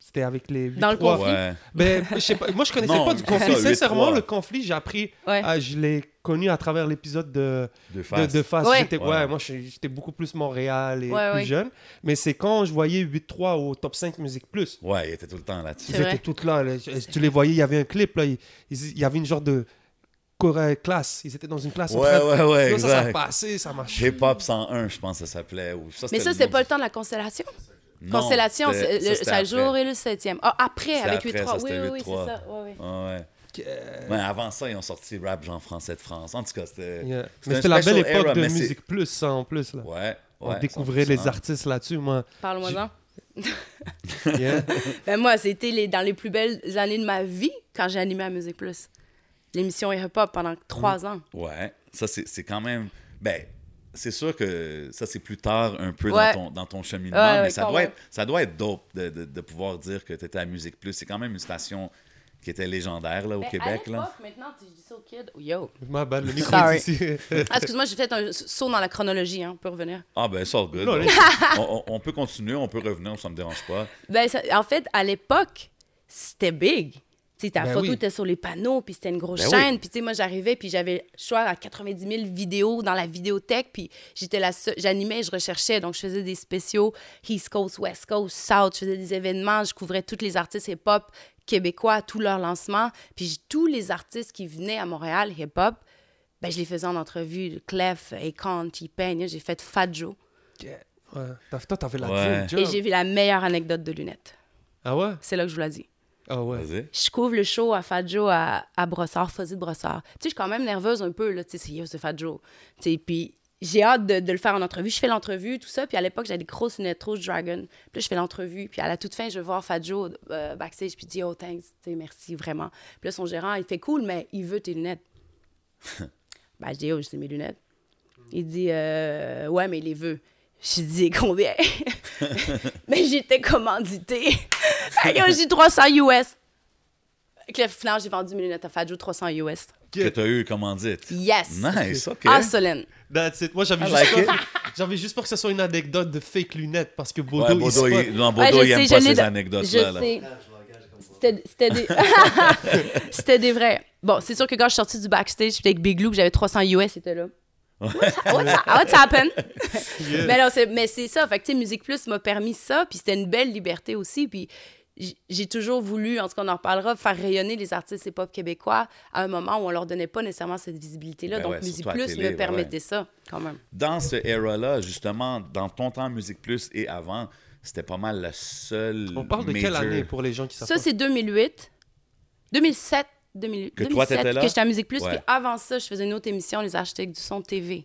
C'était avec les. Dans le 8-3. conflit? Ouais. Ben, je sais pas, moi, je connaissais Non, pas du conflit. ça, Sincèrement, 8-3. le conflit, j'ai appris. Ouais. ah, je l'ai connu à travers l'épisode de, De face. de Face. Ouais. J'étais, ouais. Ouais. moi, j'étais beaucoup plus Montréal et Ouais, plus ouais. jeune. Mais c'est quand je voyais 8-3 au top 5 Musique Plus. Ouais, il était tout le temps là-dessus. Ils étaient tous là, Tu les voyais, il y avait un clip, là. Il, y avait une genre de classe. Ils étaient dans une classe. en Ouais, train de- ouais, ouais, Là, ça, ça passé, ça m'a Hip Hop 101, je pense que ça s'appelait. ou ça, Mais ça, c'était pas le temps de la constellation? Non, constellation, ça, le, jour et le septième. Ah, après, avec après, 8-3. ça, Oui, oui, oui, 8-3. c'est ça. Ouais, ouais. Ah ouais. Euh, Ouais, avant ça, ils ont sorti Rap Jean Français de France. En tout cas, c'était. Yeah. Mais c'était la belle époque era, de Musique Plus, ça en plus. Là. Ouais. On découvrait les 100%. artistes là-dessus, moi. Parle-moi-en. Yeah. Ben moi, c'était les, dans les plus belles années de ma vie quand j'ai animé à Musique Plus. L'émission Hip Hop pendant trois ans. Ouais, ça c'est c'est quand même. Ben, c'est sûr que ça c'est plus tard un peu Ouais. dans, ton, dans ton cheminement, Ouais, mais ouais, ça doit, même. être, ça doit être dope de, de, de pouvoir dire que tu étais à Musique Plus. C'est quand même une station qui était légendaire là, au Mais Québec. à Là. l'époque, maintenant, tu- je dis ça aux kids. Yo. Ma bad, le micro Sorry. est ici. Ah, excuse-moi, j'ai fait un saut dans la chronologie, hein. On peut revenir. Ah, ben, ça, good. Non, on, on- on peut continuer, on peut revenir, ça me dérange pas. Ben, ça- en fait, à l'époque, c'était big. Tu sais, ta Ben photo oui. était sur les panneaux, puis c'était une grosse Ben chaîne. Puis, tu sais, moi, j'arrivais, puis j'avais le choix à 90 000 vidéos dans la vidéothèque. Puis, j'étais la seule- j'animais, je recherchais. Donc, je faisais des spéciaux East Coast, West Coast, South. Je faisais des événements. Je couvrais tous les artistes hip-hop québécois à tous leurs lancements. Puis, tous les artistes qui venaient à Montréal, hip-hop, ben, je les faisais en entrevue. Clef, Akon, T-Pain. J'ai fait Fat Joe. Ouais. T'as- Toi, t'avais la Ouais. job. Et j'ai vu la meilleure anecdote de lunettes. Ah ouais? C'est là que je vous l'ai dit. Ah ouais. Je couvre le show à Fat Joe à, à Brossard, Fuzzy de Brossard. Tu sais, je suis quand même nerveuse un peu, là, tu sais, c'est Fat Joe. Tu sais, puis j'ai hâte de, de le faire en entrevue. Je fais l'entrevue, tout ça, puis à l'époque, j'avais des grosses lunettes rouges Dragon. Puis là, je fais l'entrevue, puis à la toute fin, je vais voir Fat Joe euh, backstage, puis il dit « Oh, thanks, tu sais, merci, vraiment. » Puis là, son gérant, il fait « Cool, mais il veut tes lunettes. » Ben, je dis « Oh, c'est mes lunettes. » Il dit euh, Ouais, mais il les veut. » Je dis combien? mais j'étais commandité. Fait que j'ai 300 US. Cliff Flange, j'ai vendu mes lunettes à Fat Joe 300 US. Que tu as eu commandite. Yes! Nice, OK. Ah, Solène. That's it. Moi, j'avais juste, like juste peur que ce soit une anecdote de fake lunettes parce que Bodo, Ouais, il Bodo, spot- il, non, Bodo, Ouais, il aime pas ces de- anecdotes-là. Je là. sais. C'était c'était des... C'était des vrais. Bon, c'est sûr que quand je suis sortie du backstage, j'étais avec Big Lou, que j'avais 300 US, c'était là. What's, what's, what's happened? Yeah. Mais non, c'est, mais c'est ça. Fait que, tu sais, Musique Plus m'a permis ça, puis c'était une belle liberté aussi. Puis j'ai toujours voulu, en tout cas, on en reparlera, faire rayonner les artistes hip-hop québécois à un moment où on leur donnait pas nécessairement cette visibilité-là. Ben Donc, ouais, Musique Plus télé, me permettait ouais. ça, quand même. Dans ce era-là, justement, dans ton temps Musique Plus et avant, c'était pas mal la seule. On parle de quelle année pour les gens qui savent Ça, c'est 2008. 2007. 2008, Que toi, 2007, t'étais là? que j'étais à Musique Plus. Ouais. Puis avant ça, je faisais une autre émission, Les Architectes du Son TV.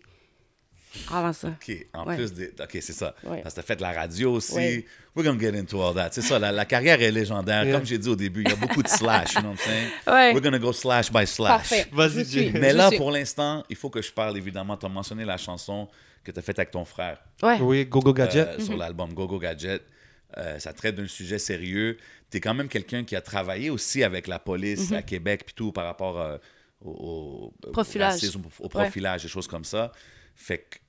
Avant ça. OK, en Ouais. plus des... OK, c'est ça. Ouais. Parce que t'as fait de la radio aussi. Ouais. We're gonna get into all that. C'est ça, la, la carrière est légendaire. Yeah. Comme j'ai dit au début, il y a beaucoup de slash, you know what I'm saying? Ouais. We're gonna go slash by slash. Parfait. Vas-y. Mais Je là, suis. pour l'instant, il faut que je parle, évidemment. Tu as mentionné la chanson que tu as faite avec ton frère Ouais. Oui, Gogo Gadget. euh, sur l'album Gogo Gadget. Euh, ça traite d'un sujet sérieux. Tu es quand même quelqu'un qui a travaillé aussi avec la police à Québec, puis tout, par rapport euh, au, au- Profilage. au racisme, au profilage, des choses comme ça. Fait que, tu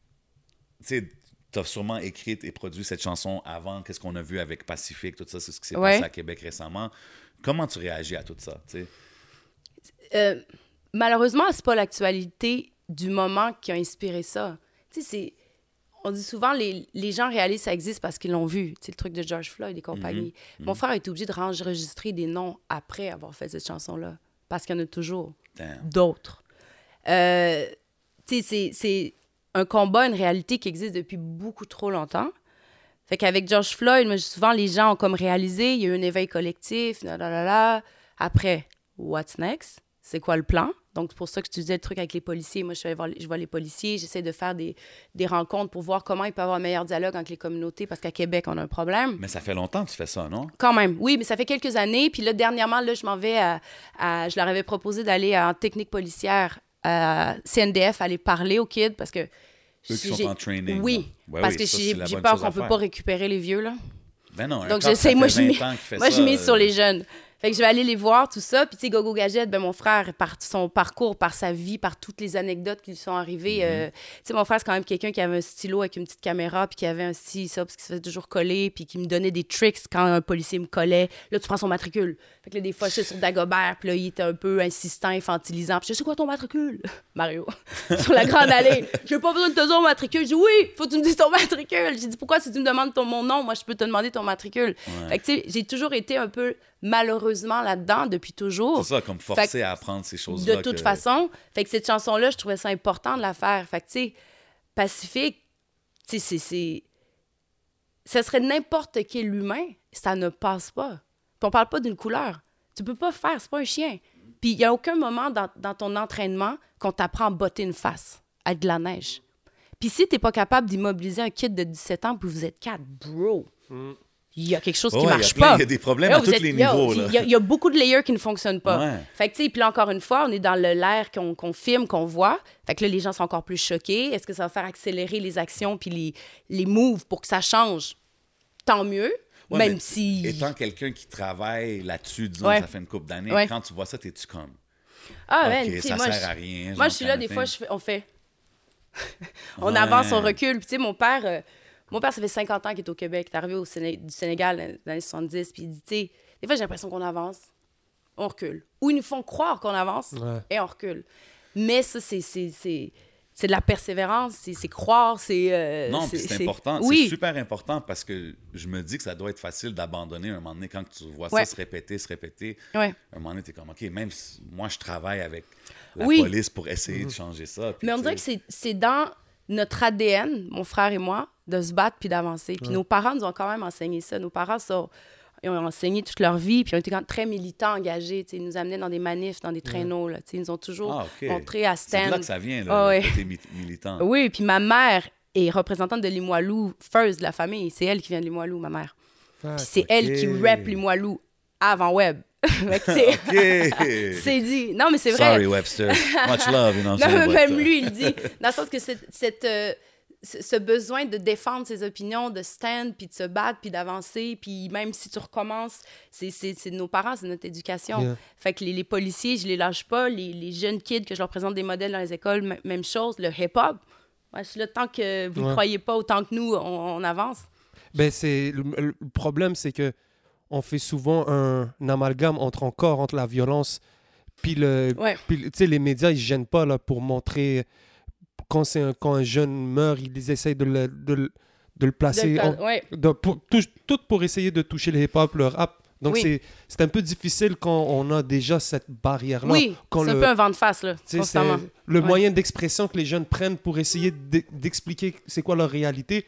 sais, tu as sûrement écrit et produit cette chanson avant qu'est-ce qu'on a vu avec Pacifique, tout ça, c'est ce qui s'est Ouais. passé à Québec récemment. Comment tu réagis à tout ça? Euh, malheureusement, c'est pas l'actualité du moment qui a inspiré ça. Tu sais, c'est. On dit souvent, les, les gens réalisent ça existe parce qu'ils l'ont vu. Tu sais, le truc de George Floyd et compagnie. Mon frère a été obligé de enregistrer des noms après avoir fait cette chanson-là. Parce qu'il y en a toujours d'autres. Euh, tu sais, c'est- c'est un combat, une réalité qui existe depuis beaucoup trop longtemps. Fait qu'avec George Floyd, moi, souvent, les gens ont comme réalisé, il y a eu un éveil collectif, là, là, là, là. Après, what's next? C'est quoi le plan? Donc, c'est pour ça que tu disais le truc avec les policiers. Moi, je, vais voir je vois les policiers, j'essaie de faire des, des rencontres pour voir comment il peut y avoir un meilleur dialogue avec les communautés, parce qu'à Québec, on a un problème. Mais ça fait longtemps que tu fais ça, non? Quand même, oui, mais ça fait quelques années. Puis là, dernièrement, là, je m'en vais à, à- Je leur avais proposé d'aller en technique policière à CNDF, aller parler aux kids parce que. Eux qui sont en training, Oui. Ouais, parce oui, que j'ai peur qu'on peut faire. pas récupérer les vieux, là. Ben non, Donc, j'essaie, moi, je 20 mets, moi, je mise euh, sur les jeunes. Fait que je vais aller les voir, tout ça. Puis, tu sais, Gogo Gadget, ben, mon frère, par son parcours, par sa vie, par toutes les anecdotes qui lui sont arrivées. Mhm. euh, tu sais, mon frère, c'est quand même quelqu'un qui avait un stylo avec une petite caméra, puis qui avait un ci, ça, parce qu'il se faisait toujours coller, puis qui me donnait des tricks quand un policier me collait. Là, tu prends son matricule. Fait que là, des fois, je suis sur Dagobert, puis là, il était un peu insistant, infantilisant. Puis je c'est quoi ton matricule? Mario. sur la grande allée. J'ai pas besoin de te dire mon matricule. Je dis, oui, faut que tu me dises ton matricule. J'ai dit, pourquoi si tu me demandes ton, mon nom, moi, je peux te demander ton matricule. Fait que, tu sais, j'ai toujours été un peu malheureusement là-dedans depuis toujours. C'est ça, comme forcer à apprendre ces choses-là. De toute que- façon, fait que cette chanson-là, je trouvais ça important de la faire. Fait que, tu sais, Pacifique, tu sais, c'est- c'est. Ce serait n'importe quel humain, ça ne passe pas. Puis on parle pas d'une couleur. Tu peux pas faire, c'est pas un chien. Puis il y a aucun moment dans, dans ton entraînement qu'on t'apprend à botter une face avec de la neige. Puis si t'es pas capable d'immobiliser un kid de 17 ans, puis vous êtes quatre, bro, il y a quelque chose Ouais, qui a marche plein- pas. il y a des problèmes à tous êtes- les niveaux. Il y, a- il y a beaucoup de layers qui ne fonctionnent pas. Ouais. Fait que, tu sais, puis là, encore une fois, on est dans le l'air qu'on qu'on filme, qu'on voit. Fait que là, les gens sont encore plus choqués. Est-ce que ça va faire accélérer les actions puis les, les moves pour que ça change? Tant mieux. Ouais, Même si. Étant quelqu'un qui travaille là-dessus, disons, Ouais. ça fait une couple d'années, Ouais. quand tu vois ça, t'es-tu comme. Ah, sais, ça moi, sert je- à rien. Moi, je suis là, des fois, thing. je fais- on fait. on Ouais. avance, on recule. Puis, tu sais, mon père, euh, mon père, ça fait 50 ans qu'il est au Québec. Il est arrivé au Séné- du Sénégal dans les années 70. Puis, il dit, tu sais, des fois, j'ai l'impression qu'on avance, on recule. Ou ils nous font croire qu'on avance Ouais. et on recule. Mais ça, c'est. c'est- c'est- c'est de la persévérance, c'est c'est croire, c'est. euh, Non, puis c'est important. Oui, C'est super important parce que je me dis que ça doit être facile d'abandonner un moment donné quand tu vois Ouais. ça se répéter, se répéter. Ouais. Un moment donné, t'es comme, OK, même si moi, je travaille avec la Oui. police pour essayer de changer ça. Mais on dirait que c'est dans notre ADN, mon frère et moi, de se battre puis d'avancer. Puis nos parents nous ont quand même enseigné ça. Nos parents sont- ils ont enseigné toute leur vie, puis ils ont été quand très militants, engagés. Ils nous amenaient dans des manifs, dans des traîneaux. Là, ils nous ont toujours Ah, montré à C'est de là stand. que ça vient, là, le ouais. côté mi- militant. Oui, puis ma mère est représentante de Limoilou, first de la famille. C'est elle qui vient de Limoilou, ma mère. Puis c'est elle qui rap Limoilou avant web. C'est- OK. c'est dit. Non, mais c'est vrai. Sorry, Webster. Much love, you know. Non, mais même lui, il dit, dans le sens que cette, cette, euh, ce besoin de défendre ses opinions, de stand, puis de se battre, puis d'avancer, puis même si tu recommences, c'est nos parents, c'est notre éducation. Yeah. Fait que les, les policiers, je les lâche pas. Les, les jeunes kids que je leur présente des modèles dans les écoles, même chose. Le hip-hop, ouais, je suis là, tant que vous ne Ouais. croyez pas autant que nous, on, on avance. Ben, c'est le, le problème, c'est que on fait souvent un, amalgame entre encore entre la violence puis le Ouais. puis, les médias ils se gênent pas là pour montrer quand c'est un, quand un jeune meurt ils essayent de le, de, le- de le placer De- en- ouais. de- pour, touche- tout pour essayer de toucher le hip-hop le rap donc Oui. c'est c'est un peu difficile quand on a déjà cette barrière là Oui, c'est un peu un vent de face, là, constamment. c'est le Ouais. moyen d'expression que les jeunes prennent pour essayer d'e- d'expliquer c'est quoi leur réalité.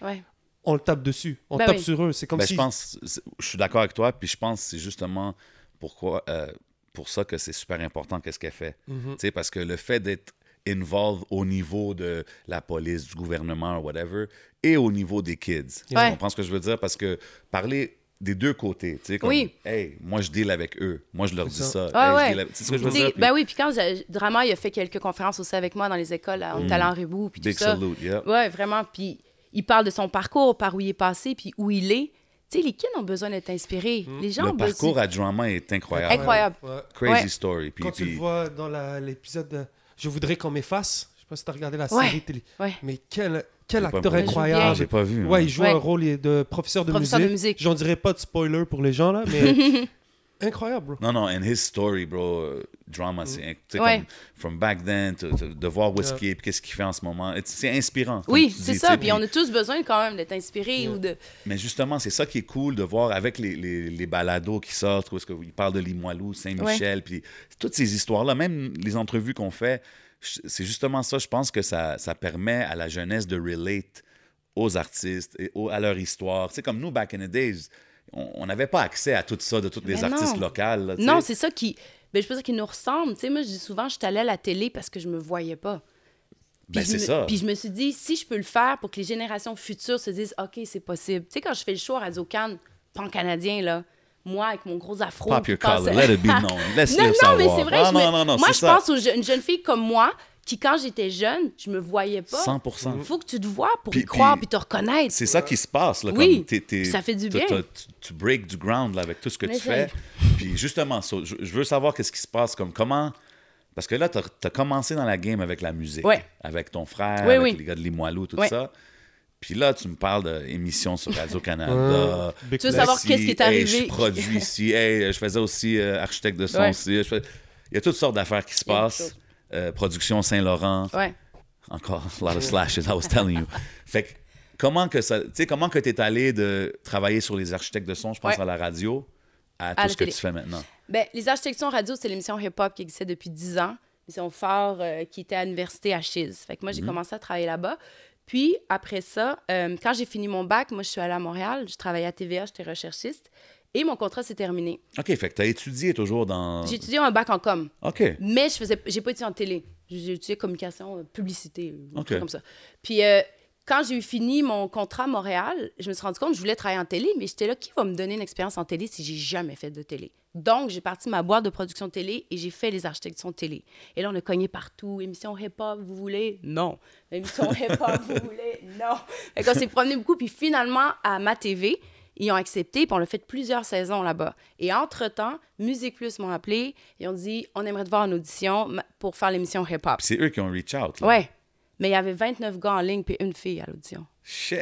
On le tape dessus on Ben tape oui. sur eux c'est comme Ben, si je pense, je suis d'accord avec toi, puis je pense que c'est justement pourquoi, euh, pour ça que c'est super important qu'est-ce qu'elle fait. Tu sais, parce que le fait d'être involved au niveau de la police, du gouvernement, whatever, et au niveau des kids. Tu Ouais. comprends ce que je veux dire? Parce que parler des deux côtés, tu sais, comme, Oui. hey, moi je deal avec eux, moi je leur dis C'est ça. Ah Hey, ouais. avec- Tu ce que je veux dire? Puis ben oui, puis quand j'ai- Drama, il a fait quelques conférences aussi avec moi dans les écoles, on était allé en Ribou, puis tout Mm. Big ça. salute, yeah. Ouais, vraiment. Puis il parle de son parcours, par où il est passé, puis où il est. Tu sais, les kids ont besoin d'être inspirés. Les gens Le ont parcours besoin. à Drama est incroyable. Incroyable. Ouais. Crazy Ouais. story. Puis, Quand tu le vois dans l'épisode de Je voudrais qu'on m'efface, je sais pas si tu as regardé la Ouais. série télé, Ouais. mais quel, quel J'ai pas acteur incroyable. J'ai pas vu. hein. Ouais, il joue Ouais. un rôle de professeur de Professeur de musique. musique. J'en dirais pas de spoiler pour les gens là, mais incroyable, bro. Non, non, and his story, bro, euh, drama, c'est, tu sais, Ouais. comme, from back then, to- to- de voir où est-ce Yeah. qu'il est, puis qu'est-ce qu'il fait en ce moment, It's- c'est inspirant. Oui, c'est ça. Puis on a tous besoin quand même d'être inspirés Yeah. ou de. Mais justement, c'est ça qui est cool de voir avec les, les, les balados qui sortent, où est-ce qu'il parle de Limoilou, Saint-Michel, puis toutes ces histoires-là, même les entrevues qu'on fait, c'est justement ça, je pense que ça, ça permet à la jeunesse de relate aux artistes, et au- à leur histoire. Tu sais, comme nous, back in the days, on n'avait pas accès à tout ça de tous les artistes là, tu Non, c'est ça qui. Ben, je peux dire nous ressemblent. Tu sais, moi, je dis souvent, je suis allée à la télé parce que je me voyais pas. Ben, je c'est ça. Puis je me suis dit, si je peux le faire pour que les générations futures se disent, OK, c'est possible. Tu sais, quand je fais le show à Radio Cannes, pan-canadien, là, moi, avec mon gros afro. Pop your collar, let it be known. Laisse-le non, non, savoir. mais c'est vrai. Ah, je me- non, non, non, moi, je ça. pense aux je- une jeune fille comme moi qui, quand j'étais jeune, je me voyais pas. 100%. Il faut que tu te vois pour Puis- y croire puis- puis te reconnaître. C'est ça qui se passe. Là, Oui, comme t'es- t'es- ça fait du bien. Tu, tu break du ground là, avec tout ce que tu fais. Puis justement, ça, je, je veux savoir qu'est-ce qui se passe. Comme comment... Parce que là, tu as, commencé dans la game avec la musique. Ouais. Avec ton frère, Oui, avec oui. les gars de Limoilou, tout Ouais. ça. Puis là, tu me parles d'émissions sur Radio-Canada. Tu veux savoir qu'est-ce qui est hey, arrivé? je produis ici. Hey, je faisais aussi euh, architecte de son Ouais. aussi. Je fais- Il y a toutes sortes d'affaires qui se passent. Euh, production Saint-Laurent. Ouais. Encore, a lot of slashes, I was telling you. Fait que, comment que ça, tu sais, comment que t'es allé de travailler sur les architectes de son, je pense Ouais. à la radio, à tout ce que tu fais maintenant? Ben, les Architections Radio, c'est l'émission hip-hop qui existait depuis 10 ans. L'émission phare euh, qui était à l'université à Chiz. Fait que moi, j'ai Mhm. commencé à travailler là-bas. Puis, après ça, euh, quand j'ai fini mon bac, moi, je suis allée à Montréal. Je travaillais à TVA, j'étais recherchiste. Et mon contrat s'est terminé. OK, fait que t'as étudié toujours dans... J'ai étudié un bac en com. OK. Mais je faisais, j'ai pas étudié en télé. J'ai étudié communication, euh, publicité, un Ok. truc comme ça. Puis euh, quand j'ai eu fini mon contrat à Montréal, je me suis rendu compte que je voulais travailler en télé, mais j'étais là, qui va me donner une expérience en télé si j'ai jamais fait de télé? Donc, j'ai parti ma boîte de production télé et j'ai fait les architectures télé. Et là, on a cogné partout. Émission hip-hop, vous voulez? Non. Émission hip-hop, vous voulez? Non. Fait qu'on s'est promené beaucoup. Puis finalement, à ma TV, Ils ont accepté, puis on l'a fait plusieurs saisons là-bas. Et entre-temps, Musique Plus m'ont appelé. Ils ont dit on aimerait te voir en audition pour faire l'émission hip-hop. C'est eux qui ont reach out. là. Ouais. Mais il y avait 29 gars en ligne, puis une fille à l'audition. Shit.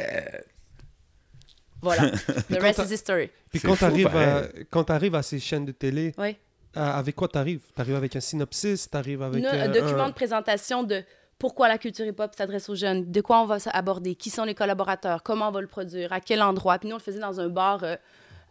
Voilà. The rest is history. Puis quand tu arrives à, pareil. quand t'arrives à ces chaînes de télé, Oui. euh, avec quoi t'arrives? T'arrives avec un synopsis T'arrives avec Une- euh, un document un- de présentation de pourquoi la culture hip-hop s'adresse aux jeunes, de quoi on va aborder, qui sont les collaborateurs, comment on va le produire, à quel endroit. Puis nous, on le faisait dans un bar euh,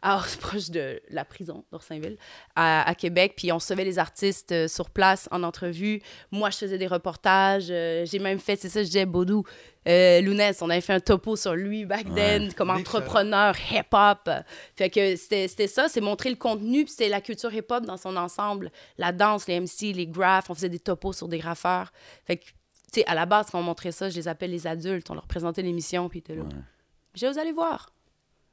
à- proche de la prison d'Orsainville, à, à Québec. Puis on recevait les artistes euh, sur place en entrevue. Moi, je faisais des reportages. euh, J'ai même fait, c'est ça, je disais, Baudou, Lounès, on avait fait un topo sur lui back then, comme entrepreneur hip-hop. Fait que c'était ça, c'est montrer le contenu, puis c'était la culture hip-hop dans son ensemble. La danse, les MC, les graphes, on faisait des topos sur des graffeurs. Fait que, tu sais, à la base, quand on montrait ça, je les appelle les adultes, on leur présentait l'émission, puis ils étaient là. Je dis, vous allez voir.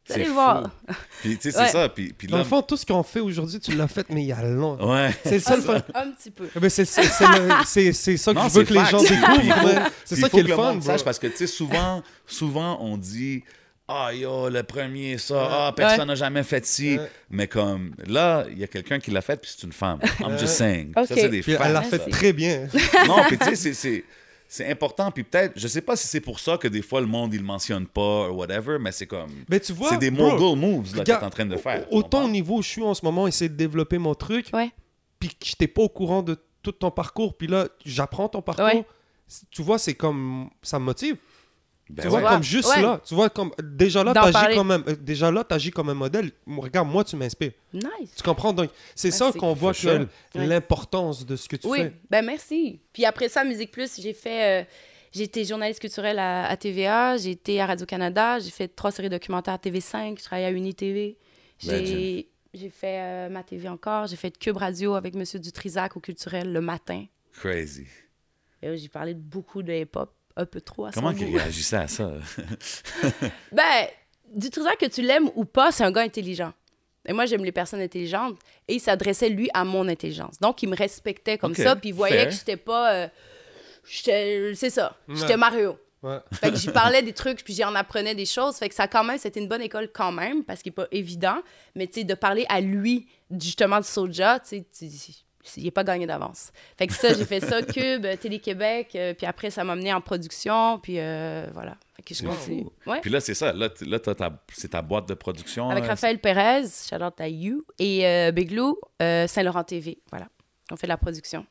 Vous allez fou. voir. Puis, tu sais, c'est Ouais. ça. Puis, puis Dans le fond, tout ce qu'on fait aujourd'hui, tu l'as fait, mais il y a longtemps. Ouais. C'est le seul fun. Un petit peu. Ben, c'est c'est- c'est le- c'est- c'est ça que Non, je veux que les gens découvrent. C'est ça qui est le fun, monde bro. sache parce que, tu sais, souvent, souvent, on dit Ah, yo, le premier, ça, ah, personne n'a jamais fait ci. Ouais. Mais comme là, il y a quelqu'un qui l'a fait, puis c'est une femme. I'm just saying. Ok. Ça, c'est des Puis femmes. elle l'a fait très bien. Non, puis tu sais, c'est- c'est. Important, puis peut-être, je sais pas si c'est pour ça que des fois le monde il le mentionne pas ou whatever, mais c'est comme. Mais tu vois, C'est des bro, mogul moves là, que t'es regarde, en train de faire. Autant au niveau où je suis en ce moment, essayer de développer mon truc, Ouais. puis que j'étais pas au courant de tout ton parcours, puis là, j'apprends ton parcours. Ouais. Tu vois, c'est comme. Ça me motive. Ben tu vois, comme juste Ouais. là. Tu vois, comme. Déjà là, t'agis parler. comme un. euh, Déjà là, t'agis comme un modèle. Regarde, moi, tu m'inspires. Nice. Tu comprends? Donc, c'est ça Merci. qu'on voit que l'importance de ce que tu Oui, fais. ben merci. Puis après ça, Musique Plus, j'ai fait. euh, j'ai été journaliste culturelle à, à TVA, j'ai été à Radio-Canada, j'ai fait trois séries documentaires à TV5, je travaillais à Uni-TV. J'ai j'ai fait euh, ma TV encore, j'ai fait Cube Radio avec Monsieur Dutrisac au culturel le matin. Crazy. Et j'ai parlé de beaucoup de hip-hop, un peu trop à Comment qu'il réagissait à ça? Ben, Dutrisac, que tu l'aimes ou pas, c'est un gars intelligent. Et moi, j'aime les personnes intelligentes. Et il s'adressait, lui, à mon intelligence. Donc, il me respectait comme ça. Puis il voyait fair. que j'étais pas. euh, j'étais- c'est ça. J'étais. Mario. Ouais. Fait que j'y parlais des trucs, puis j'y en apprenais des choses. Fait que ça, quand même, c'était une bonne école quand même, parce qu'il n'est pas évident. Mais tu sais, de parler à lui, justement, du Soja, tu sais, il n'est pas gagné d'avance. Fait que ça, j'ai fait ça, Cube, euh, Télé-Québec, euh, puis après, ça m'a mené en production, puis euh, voilà. Fait que je continue. Ouais. Puis là, c'est ça. Là, là c'est ta boîte de production. Avec Raphaël Pérez, shout out à You, et euh, Big Lou, Saint-Laurent TV. Voilà. On fait de la production.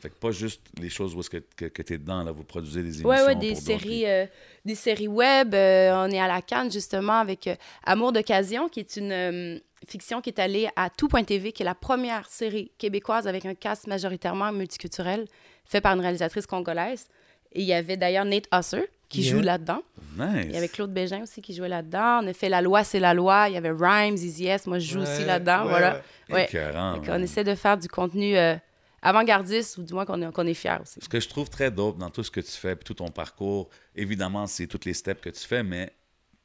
Fait que pas juste les choses où est-ce que, que, que t'es dedans, là, vous produisez des émissions. Ouais, ouais, des séries, euh, des séries web. euh, on est à la Cannes, justement, avec euh, Amour d'occasion, qui est une euh, fiction qui est allée à Tout.tv, qui est la première série québécoise avec un cast majoritairement multiculturel, fait par une réalisatrice congolaise. Et il y avait d'ailleurs Nate Husser qui Yeah. joue là-dedans. Nice. Il y avait Claude Bégin aussi qui jouait là-dedans. On a fait La loi, c'est la loi. Il y avait Rhymes, Easy S. Moi, je joue aussi là-dedans. ouais, voilà. ouais. Écœurant, Fait qu'on man. essaie de faire du contenu euh, avant-gardiste ou du moins qu'on est, qu'on est fier aussi. Ce que je trouve très dope dans tout ce que tu fais, puis tout ton parcours, évidemment, c'est tous les steps que tu fais, mais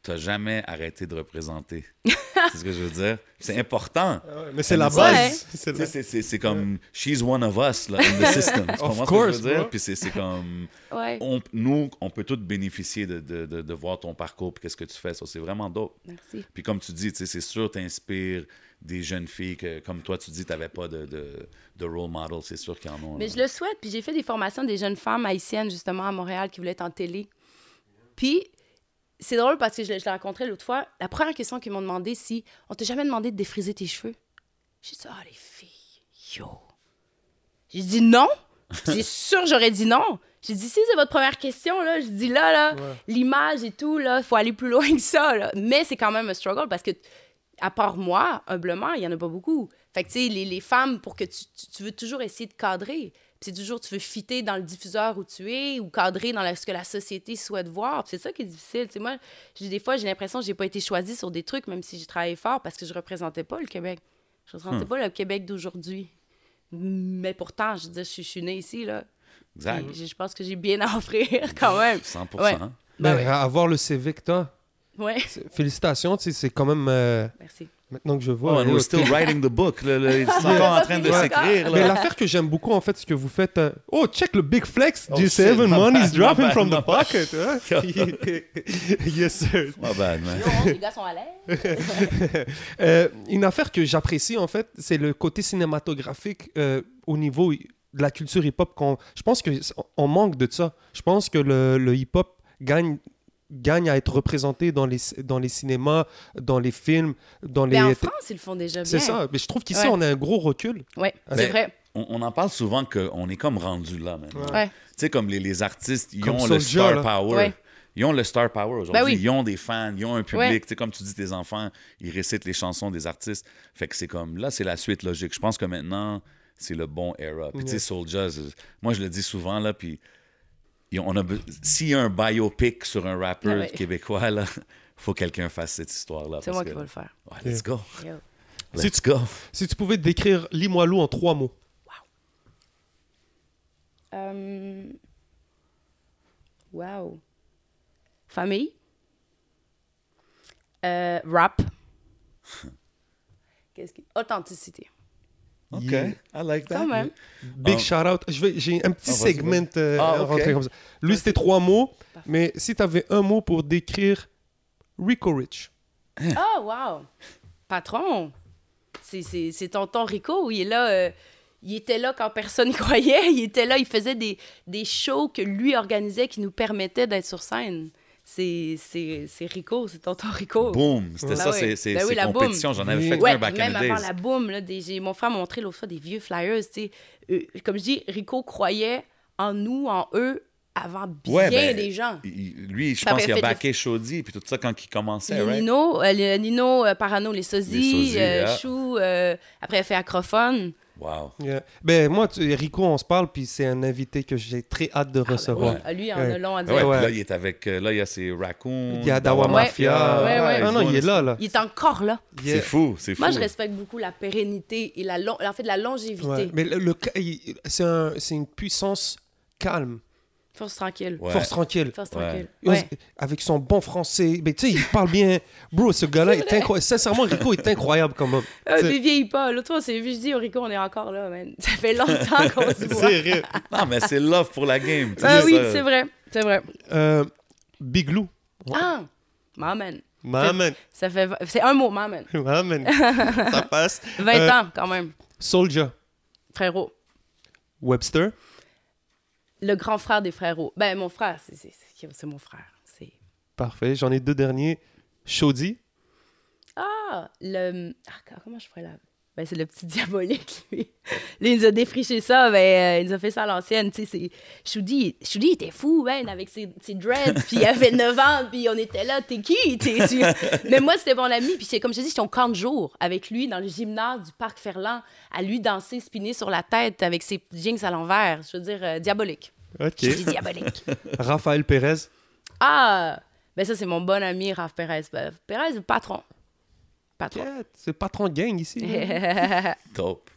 t'as jamais arrêté de représenter. c'est ce que je veux dire. C'est important. Ah ouais, Mais c'est la base. C'est comme she's one of us là, in the system. Tu comprends ce que course, je veux dire? Puis c'est comme Ouais, on- nous, on peut tous bénéficier de, de, de, de voir ton parcours, puis qu'est-ce que tu fais. Ça, c'est vraiment dope. merci. Puis comme tu dis, c'est sûr, t'inspires des jeunes filles que, comme toi, tu dis, t'avais pas de, de, de role model. C'est sûr qu'il y en a. Mais je le souhaite. Puis j'ai fait des formations des jeunes femmes haïtiennes, justement, à Montréal, qui voulaient être en télé. Puis c'est drôle parce que je, l'ai- je l'ai rencontré l'autre fois. La première question qu'ils m'ont demandé, si on t'a jamais demandé de défriser tes cheveux. J'ai dit, ah, les filles, yo. J'ai dit non. C'est sûr, j'aurais dit non. J'ai dit, si c'est votre première question, là, je dis là, là, Ouais. l'image et tout, là, faut aller plus loin que ça, là. Mais c'est quand même un struggle parce que, à part moi, humblement, il y en a pas beaucoup. Fait que, tu sais, les, les femmes, pour que tu, tu, tu veux toujours essayer de cadrer. Puis c'est toujours, tu veux fitter dans le diffuseur où tu es ou cadrer dans la- ce que la société souhaite voir. C'est ça qui est difficile. Tu sais, moi, j'ai- des fois, j'ai l'impression que j'ai pas été choisie sur des trucs, même si j'ai travaillé fort, parce que je représentais pas le Québec. Je représentais pas le Québec d'aujourd'hui. Mais pourtant, je veux dire, je suis, je suis née ici, là. Exact. Je je pense que j'ai bien à offrir quand même. 100%. Ouais. Mais Ben ouais. avoir le CV que t'as, Ouais. c'est- félicitations, tu sais, c'est quand même. euh, Merci. Maintenant que je vois. Oh, and we're still writing the book. sont encore en train de s'écrire. Mais l'affaire que j'aime beaucoup, en fait, ce que vous faites. euh, Oh, check le big flex. Oh, G7 shit, my money's bad, dropping from bad, the pocket. hein? yes, sir. My bad, man. Yo, les gars sont à l'aise. Euh, une affaire que j'apprécie, en fait, c'est le côté cinématographique euh, au niveau de la culture hip-hop. Je pense qu'on manque de ça. Je pense que le, le hip-hop gagne gagne à être représenté dans les, dans les cinémas, dans les films, dans les... Mais en France, ils le font déjà bien. C'est ça. Mais je trouve qu'ici, Ouais. on a un gros recul. Oui, Ben, c'est vrai. On, on en parle souvent qu'on est comme rendu là maintenant. Ouais. Tu sais, comme les, les artistes, ils Comme ont le star là. power. Ouais. Ils ont le star power aujourd'hui. Ben oui. Ils ont des fans, ils ont un public. Ouais. Tu sais, comme tu dis, tes enfants, ils récitent les chansons des artistes. Fait que c'est comme, là, c'est la suite logique. Je pense que maintenant, c'est le bon era. Puis tu sais. Soulja, moi, je le dis souvent, là, puis on a s'il y a un biopic sur un rappeur Ah ouais. québécois, là, faut que quelqu'un fasse cette histoire-là. C'est parce moi que- qui vais le faire. Ouais, let's go. Yo. Si Let's go. Si tu pouvais décrire Limoilou en trois mots. Euh... Wow. Famille. Euh, rap. Qu'est-ce qui... Authenticité. OK. Yeah. I like that. Quand même. Big Ah. shout out. J'ai un petit vas-y, segment euh, Ah, ok. rentré comme ça. Lui, c'était trois mots. Mais si tu avais un mot pour décrire Rico Rich. Oh, wow. Patron. C'est- C'est c'est tonton Rico. Il est là. euh, il était là quand personne n'y croyait. Il était là. Il faisait des, des shows que lui organisait qui nous permettaient d'être sur scène. C'est Rico. C'est tonton Rico. Boom. C'était Ben ça, c'est c'est- Ben compétition. J'en avais fait un back même avant la boom, là, mon frère m'a montré l'autre fois des vieux flyers. Euh, comme je dis, Rico croyait en nous, en eux, avant bien Ouais, ben, des gens. Lui, je pense qu'il a backé Shoddy puis tout ça quand il commençait, right? Nino, euh, Nino euh, Parano, les Les sosies, euh, yeah. Chou, euh, après il a fait Acrophone. Wow. Yeah. Ben, moi, tu- Rico, on se parle, puis c'est un invité que j'ai très hâte de recevoir. Oui, à lui, on Ouais. a long à dire. Ouais. là, il est avec. euh, Là, il y a ses raccoons. Il y a Dawa. Mafia. Ouais, ouais. Ah non, il est là, là. Il est encore là. Yeah. C'est fou, c'est fou. Moi, je respecte beaucoup la pérennité et la, long... en fait, la longévité. Ouais. Mais le, il- c'est un- c'est une puissance calme, Force tranquille. Ouais. force tranquille. Force Ouais. tranquille. Ouais. Avec son bon français. Mais tu sais, il parle bien. Bro, ce gars-là est, incroyable. Sincèrement, Rico est incroyable comme homme. Euh, mais vieillis pas. L'autre fois, c'est vu, je dis, Rico, on est encore là, man. Ça fait longtemps qu'on se voit. Sérieux. Non, mais c'est love pour la game. Ah sais, oui, c'est vrai. C'est vrai. Euh, Big Lou. Ah! Maman. Maman. Ça fait... C'est un mot, maman. Maman. Ça passe. 20 Euh, ans, quand même. Soldier. Frérot. Webster. Le grand frère des frérots. Ben, mon frère, c'est- mon frère. C'est... Parfait. J'en ai deux derniers. Shoddy. Ah, le... Ah, comment je pourrais la... Ben, c'est le petit diabolique, lui. Lui, il nous a défriché ça, ben, euh, il nous a fait ça à l'ancienne, tu sais. Choudi, Choudi, il était fou, ben, avec ses, ses dreads, puis il avait 9 ans, puis on était là, t'es qui? T'es... tu- Mais moi, c'était mon ami, puis comme je te dis, j'étais au camp de jour, avec lui, dans le gymnase du Parc Ferland, à lui danser, spinner sur la tête, avec ses jeans à l'envers, je veux dire, euh, diabolique. OK. Je dis diabolique. Raphaël Pérez? Ah! Ben ça, c'est mon bon ami, Raph Pérez. Ben, Pérez, le patron. Patron. Yeah, C'est patron de gang ici. Dope.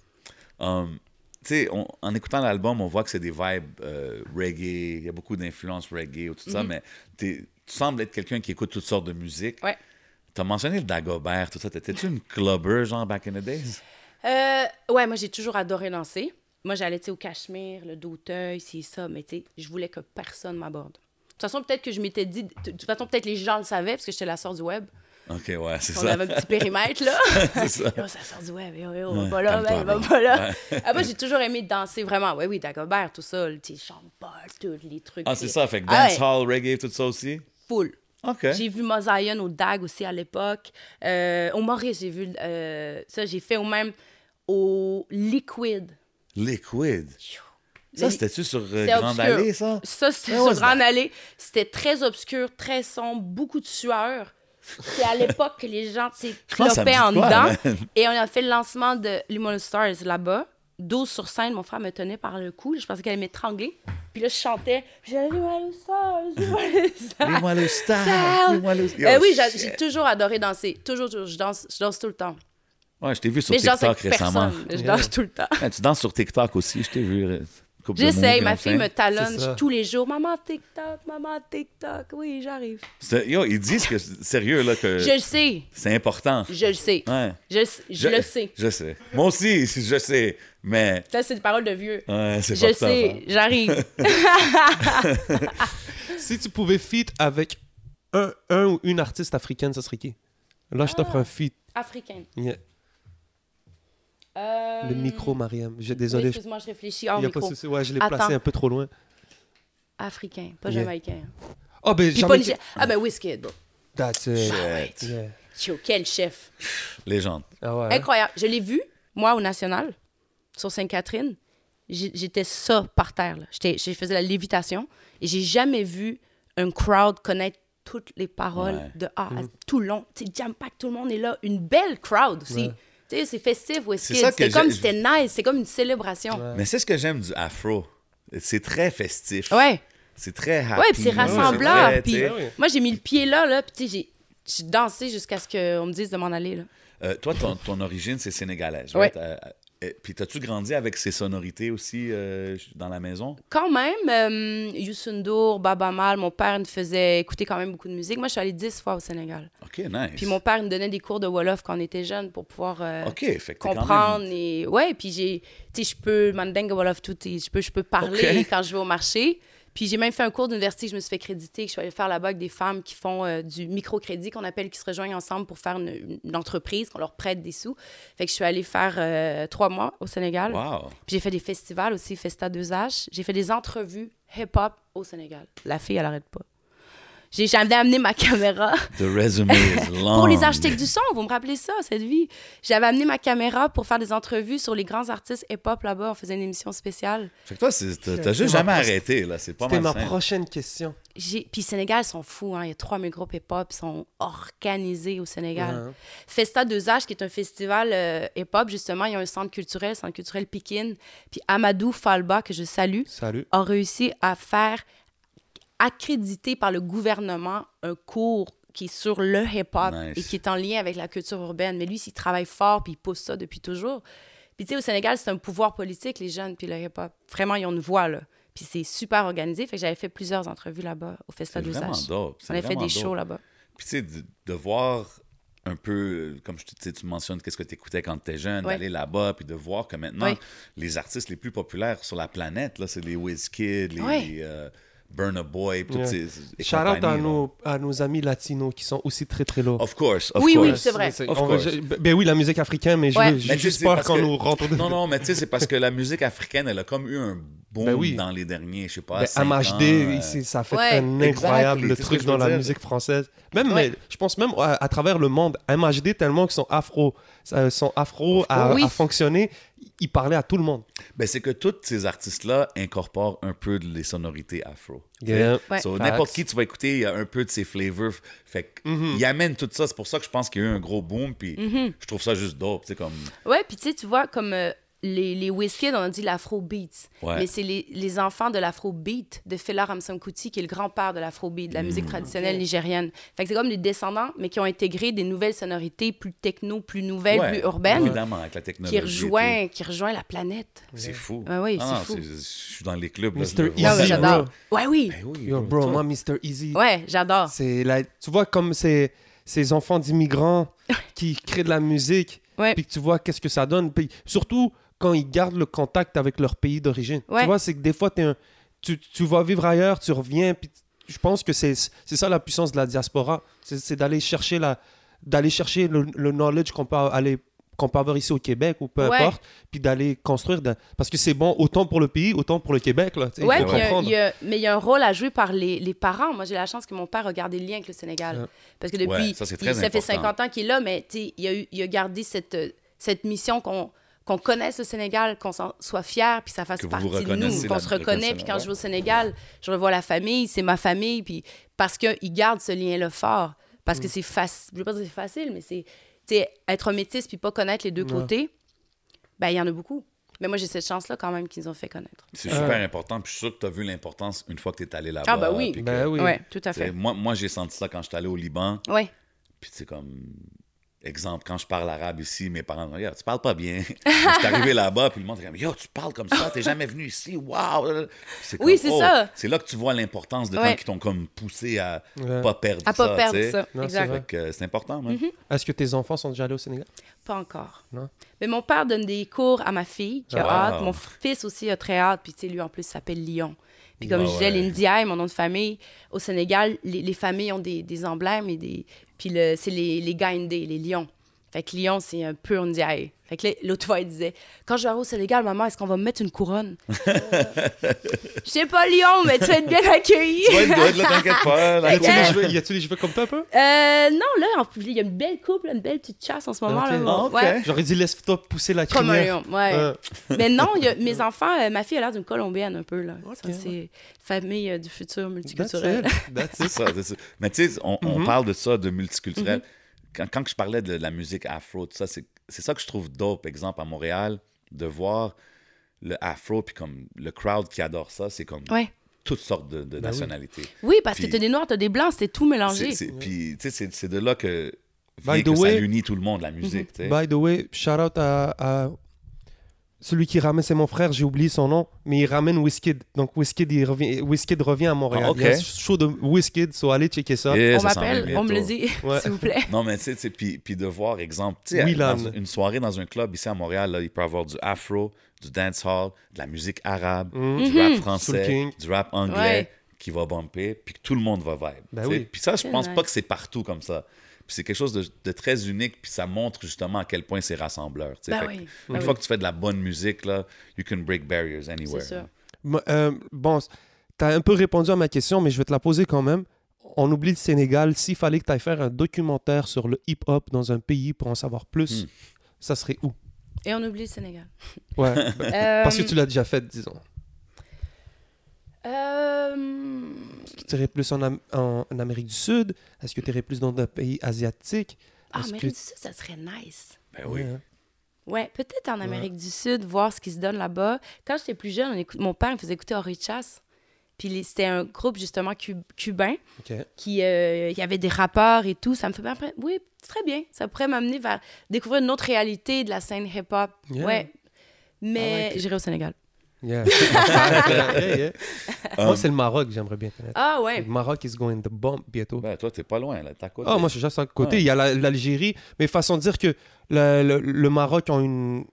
Um, tu sais, en écoutant l'album, on voit que c'est des vibes euh, reggae, il y a beaucoup d'influences reggae ou tout ça, mais t'es- tu sembles être quelqu'un qui écoute toutes sortes de musique. Ouais. Tu as mentionné le Dagobert, tout ça. T'étais-tu une clubber, genre, back in the days? Euh, ouais, moi, j'ai toujours adoré danser. Moi, j'allais, tu sais, au Cachemire, le Dauteuil, c'est ça, mais tu sais, je voulais que personne m'aborde. De toute façon, peut-être que je m'étais dit... De toute façon, peut-être les gens le savaient, parce que j'étais la sœur du web. OK, ouais, c'est On ça. avait un petit périmètre, là. c'est ça. C'est la sœur du web. Yo, yo, Ouais, va pas là, ben, va bro. pas là. Ouais. Ah, moi, j'ai toujours aimé danser, vraiment. Oui, oui, Dagobert, tout ça. Sais, chante-pas, tous les trucs. Ah, c'est ça, fait que Ah ouais. dancehall, reggae, tout ça aussi? Full. OK. J'ai vu Mosaïon au DAG aussi à l'époque. Euh, au Maurice, j'ai vu euh, ça. J'ai fait au même au Liquid. Liquid. Ça, Le- c'était-tu sur euh, Grande. Allée, ça? Ça, c'était Ouais, sur Grande Allée. C'était très obscur, très sombre, beaucoup de sueur. C'est à l'époque que les gens, tu clopaient en quoi, dedans. Et on a fait le lancement de Limon Stars là-bas. 12 sur scène, mon frère me tenait par le cou. Je pensais qu'elle allait m'étrangler. Puis là, je chantais. J'allais Limon Stars, Limon Stars. Dis-moi le star. Star. Dis-moi le... Yo, Euh, oui, j'ai toujours adoré danser. Toujours, toujours. Je danse, je danse tout le temps. Ouais, je t'ai vu sur Mais je danse TikTok avec récemment. personne. Je danse tout le temps. Ouais, tu danses sur TikTok aussi, je t'ai vu. Couple de mots, J'essaye, ma fille me talonne tous les jours. Maman TikTok, maman TikTok. Oui, j'arrive. C'est- Yo, ils disent que, sérieux, là, que Je le sais, c'est important. je le sais. Ouais. Je, je le sais. Je sais. Moi aussi, je sais. Mais, Ça, c'est des paroles de vieux. ouais, c'est Je sais, hein. j'arrive. Si tu pouvais feat avec un, un ou une artiste africaine, ça serait qui? Là, je Ah. t'offre un feat. Africaine. Yeah. Euh, Le micro, Mariam. Oui, désolé. je- Excuse-moi, je réfléchis. hors Il y a micro. Ouais, je l'ai placé un peu trop loin. Africain, pas Yeah. jamaïcain. Oh, ben, Puis pas jamais... Niger- Ah, ben bon. That's it. Shit. Yeah. Yo, quel chef. Légende. Ah ouais. Incroyable. Je l'ai vu, moi, au National, sur Sainte-Catherine. J'étais ça par terre. là. Je faisais la lévitation et j'ai jamais vu un crowd connaître toutes les paroles Ouais. de A à tout le long. Tu sais, jam pack, tout le monde est là. Une belle crowd aussi. Ouais. Tu sais, c'est festif. C'est ça que C'était comme, c'était nice. C'était comme une célébration. Ouais. Mais c'est ce que j'aime du afro. C'est très festif. Ouais. C'est très happy. Ouais, puis c'est rassembleur. Puis moi, j'ai mis le pied là, là, puis tu sais, j'ai- j'ai dansé jusqu'à ce qu'on me dise de m'en aller. Là. Euh, toi, ton, ton origine, c'est sénégalaise. Ouais. right? Euh, puis, t'as-tu grandi avec ces sonorités aussi euh, dans la maison? Quand même, euh, Youssou N'Dour, Baba Mal, mon père me faisait écouter quand même beaucoup de musique. Moi, je suis allée dix fois au Sénégal. OK, nice. Puis mon père me donnait des cours de Wolof quand on était jeune pour pouvoir euh, fait que t'es quand comprendre. même- Et... Ouais, puis j'ai, tu sais, je peux, Wolof, tout, je peux, je peux parler quand je vais au marché. Puis j'ai même fait un cours d'université que je me suis fait créditer, que je suis allée faire là-bas avec des femmes qui font euh, du microcrédit, qu'on appelle, qui se rejoignent ensemble pour faire une, une entreprise, qu'on leur prête des sous. Fait que je suis allée faire euh, trois mois au Sénégal. Wow. Puis j'ai fait des festivals aussi, Festa 2H. J'ai fait des entrevues hip-hop au Sénégal. La fille, elle arrête pas. J'ai j'avais amené ma caméra. The resume is long. Pour les architectes du son, vous me rappelez ça, cette vie. J'avais amené ma caméra pour faire des entrevues sur les grands artistes hip-hop là-bas. On faisait une émission spéciale. Fait que toi, t'as juste ma jamais proche- arrêté, là. C'est pas C'était mal ma simple. prochaine question. Puis Sénégal, ils sont fous. Hein. Il y a 3000 groupes hip-hop. Ils sont organisés au Sénégal. Ouais. Festa 2H, qui est un festival euh, hip-hop, justement, il y a un centre culturel, centre culturel Pikin. Puis Amadou Falba, que je salue, Salut. a réussi à faire accréditer par le gouvernement un cours qui est sur le hip-hop Nice. et qui est en lien avec la culture urbaine. Mais lui, il travaille fort puis il pousse ça depuis toujours. Puis tu sais, au Sénégal, c'est un pouvoir politique, les jeunes, puis le hip-hop. Vraiment, ils ont une voix, là. Puis c'est super organisé. Fait que j'avais fait plusieurs entrevues là-bas au C'est Festival vraiment 2H. dope. c'est On avait fait vraiment des shows là-bas. Puis tu sais, de, de voir un peu, comme je te, tu mentionnes qu'est-ce que tu écoutais quand tu étais jeune, Ouais. d'aller là-bas, puis de voir que maintenant, Ouais. les artistes les plus populaires sur la planète, là, c'est les Wizkid, les, Ouais. les, euh, Burna Boy, toutes Yeah. ces, ces Shout out à nos, à nos amis latinos qui sont aussi très très lourds. Of course, of Oui, course. oui, c'est vrai. Of on je- ben oui, la musique africaine, mais Ouais. j'ai juste peur parce quand que- nous rentrons Non, non, mais tu sais, c'est parce que la musique africaine, elle a comme eu un boom Ben oui. dans les derniers, je sais pas, Ben, MHD, ans, euh, ici, ça fait Ouais. un Exactly, incroyable que truc dans la musique française. Même, Ouais. mais, je pense même à, à travers le monde, MHD, tellement qu'ils sont afro, euh, sont afro à, Oui. à fonctionner, ils parlaient à tout le monde. Ben, c'est que tous ces artistes-là incorporent un peu de les sonorités afro. Yeah. Ouais. So, Facts. n'importe qui tu vas écouter, il y a un peu de ces flavors. Fait que, Mhm. il amène tout ça. C'est pour ça que je pense qu'il y a eu un gros boom. Puis Mhm. je trouve ça juste dope. Comme. Ouais, puis tu sais, tu vois, comme euh, les, les on a dit l'afro-beat. Ouais. Mais c'est les, les enfants de l'afro-beat de Fela Ramson Kuti, qui est le grand-père de l'afro-beat, de la Mm. musique traditionnelle nigérienne. Fait que c'est comme des descendants, mais qui ont intégré des nouvelles sonorités plus techno, plus nouvelles, Ouais, plus urbaines, Évidemment, avec la technologie. qui rejoint, qui rejoint la planète. C'est fou. Ouais, oui, Ah, c'est fou. Je suis dans les clubs. Mr. Easy, Ah ouais, j'adore. bro. Ouais, oui. Ben oui, Yo, bro, bro, toi. moi, Mr. Easy. Ouais, j'adore. C'est la- tu vois comme ces, ces enfants d'immigrants qui créent de la musique, puis que tu vois qu'est-ce que ça donne. Puis surtout quand ils gardent le contact avec leur pays d'origine. Ouais. Tu vois, c'est que des fois, t'es un- tu, tu vas vivre ailleurs, tu reviens, puis je pense que c'est c'est ça la puissance de la diaspora. C'est d'aller chercher, la, d'aller chercher le, le knowledge qu'on peut aller qu'on peut avoir ici au Québec ou peu Ouais. importe, puis d'aller construire. de- Parce que c'est bon autant pour le pays, autant pour le Québec. Là, Ouais, puis il y a- mais il y a un rôle à jouer par les, les parents. Moi, j'ai la chance que mon père a gardé le lien avec le Sénégal. Ouais. Parce que depuis, Ouais, ça, il- fait important. 50 ans qu'il est là, mais il a, eu- il a gardé cette, cette mission qu'on qu'on connaisse le Sénégal, qu'on soit fier, puis ça fasse Que partie de nous, qu'on se reconnaît. Puis quand je vais au Sénégal, je revois la famille, c'est ma famille, puis parce qu'il garde ce lien-là fort. Parce Mm. que c'est facile, je veux pas dire que c'est facile, mais c'est, tu sais, être métis puis pas connaître les deux Ouais. côtés, ben il y en a beaucoup. Mais moi, j'ai cette chance-là quand même qu'ils nous ont fait connaître. C'est super important. Puis je suis sûr que tu as vu l'importance une fois que tu es allé là-bas. Ah, bah oui. que- Ben oui. Ouais, tout à fait. Moi, moi j'ai senti ça quand j'étais allé au Liban. Ouais. Puis c'est comme. Exemple, quand je parle arabe ici, mes parents me disent, Yo, tu parles pas bien. je suis arrivé là-bas, puis le monde est comme, yo, tu parles comme ça, t'es jamais venu ici, waouh. Oui, c'est ça. C'est là que tu vois l'importance de Ouais. gens qui t'ont comme poussé à Ouais. pas perdre À ça. pas perdre tu sais. ça. Non, c'est exact. vrai. Fait que, euh, c'est important, man. Est-ce que tes enfants sont déjà allés au Sénégal? Pas encore. Non? Mais mon père donne des cours à ma fille qui a Ah. hâte. Mon fils aussi a très hâte. Puis, tu sais, lui, en plus, s'appelle Lyon. Puis, comme je disais, l'India mon nom de famille, au Sénégal, les, les familles ont des, des emblèmes et des. Puis, le- c'est les, les Gaïndé, les lions. Fait que Lyon, c'est un peu Ndiaye. Fait que là, l'autre fois, il disait Quand je vais au Sénégal, maman, est-ce qu'on va me mettre une couronne? Je sais pas, Lyon, mais tu vas être bien accueilli. Tu vas être là, t'inquiète pas. là. Y a-tu les cheveux, y a-tu les cheveux comme toi un peu? Euh, non, là, en il y a une belle couple, une belle petite chasse en ce moment. Là, Ah. Ouais. J'aurais dit laisse-toi pousser la Comme un crinière. lion, ouais. Euh, Mais non, il y a- mes enfants, euh, ma fille a l'air d'une Colombienne un peu, là. Ok, Ça, c'est famille euh, du futur that's multiculturel. it. That's it. ça, c'est ça. Mais tu sais, on, on Mhm. parle de ça, de multiculturel. Quand, quand je parlais de la musique afro, tout ça, c'est c'est ça que je trouve dope, exemple, à Montréal, de voir le afro, puis comme le crowd qui adore ça, c'est comme Ouais. toutes sortes de, de Ben nationalités. Oui, parce Puis- que t'as des noirs, t'as des blancs, c'était tout mélangé. C'est- c'est- Puis, tu sais, c'est- c'est de là que By the que ça way- unit tout le monde, la musique, sais. By the way, shout out à, à celui qui ramène, c'est mon frère, j'ai oublié son nom, mais il ramène Wizkid. Donc Wizkid, il revient, Wizkid revient à Montréal. Ah, ok. Il y a un show de Wizkid, so allez checker ça. Yeah, on m'appelle, on me le dit, Ouais. s'il vous plaît. Non, mais tu sais, puis, puis de voir, exemple, tu sais, Whelan. dans une soirée dans un club ici à Montréal, là, il peut y avoir du afro, du dancehall, de la musique arabe, Mhm. du rap Soul français, du rap anglais Ouais. qui va bumper, puis que tout le monde va vibe. Ben oui. Puis ça, je pense nice. pas que c'est partout comme ça. Puis c'est quelque chose de, de très unique, puis ça montre justement à quel point c'est rassembleur. Ben oui, Une ben fois oui. que tu fais de la bonne musique, là, you can break barriers C'est anywhere. ça. Euh, bon, tu as un peu répondu à ma question, mais je vais te la poser quand même. On oublie le Sénégal. S'il fallait que tu ailles faire un documentaire sur le hip-hop dans un pays pour en savoir plus, Hmm. ça serait où? Et on oublie le Sénégal. Ouais. Euh, Parce que tu l'as déjà fait, disons. Euh, Tu irais plus en, Am- en- en Amérique du Sud? Est-ce que tu irais plus dans un pays asiatique? Ah, Est-ce Amérique que- du Sud, ça serait nice. Ben oui. Ouais, hein? Ouais, peut-être en Amérique du Sud, voir ce qui se donne là-bas. Quand j'étais plus jeune, on écoute... mon père me faisait écouter Henri Chasse. Puis c'était un groupe justement cu- cubain Ok. qui euh, il y avait des rappeurs et tout. Ça me fait bien. Oui, très bien. Ça pourrait m'amener vers découvrir une autre réalité de la scène hip-hop. Yeah. Ouais. Mais j'irai au Sénégal. Yeah. Yeah, yeah. Moi, Um, c'est le Maroc, j'aimerais bien connaître. Ah ouais. Le Maroc is going to bump bientôt. ben, toi, t'es pas loin, là. T'es à côté. Ah, moi, je suis juste à côté. Ouais. Il y a la- l'Algérie. Mais façon de dire que le, le- le Maroc ont une.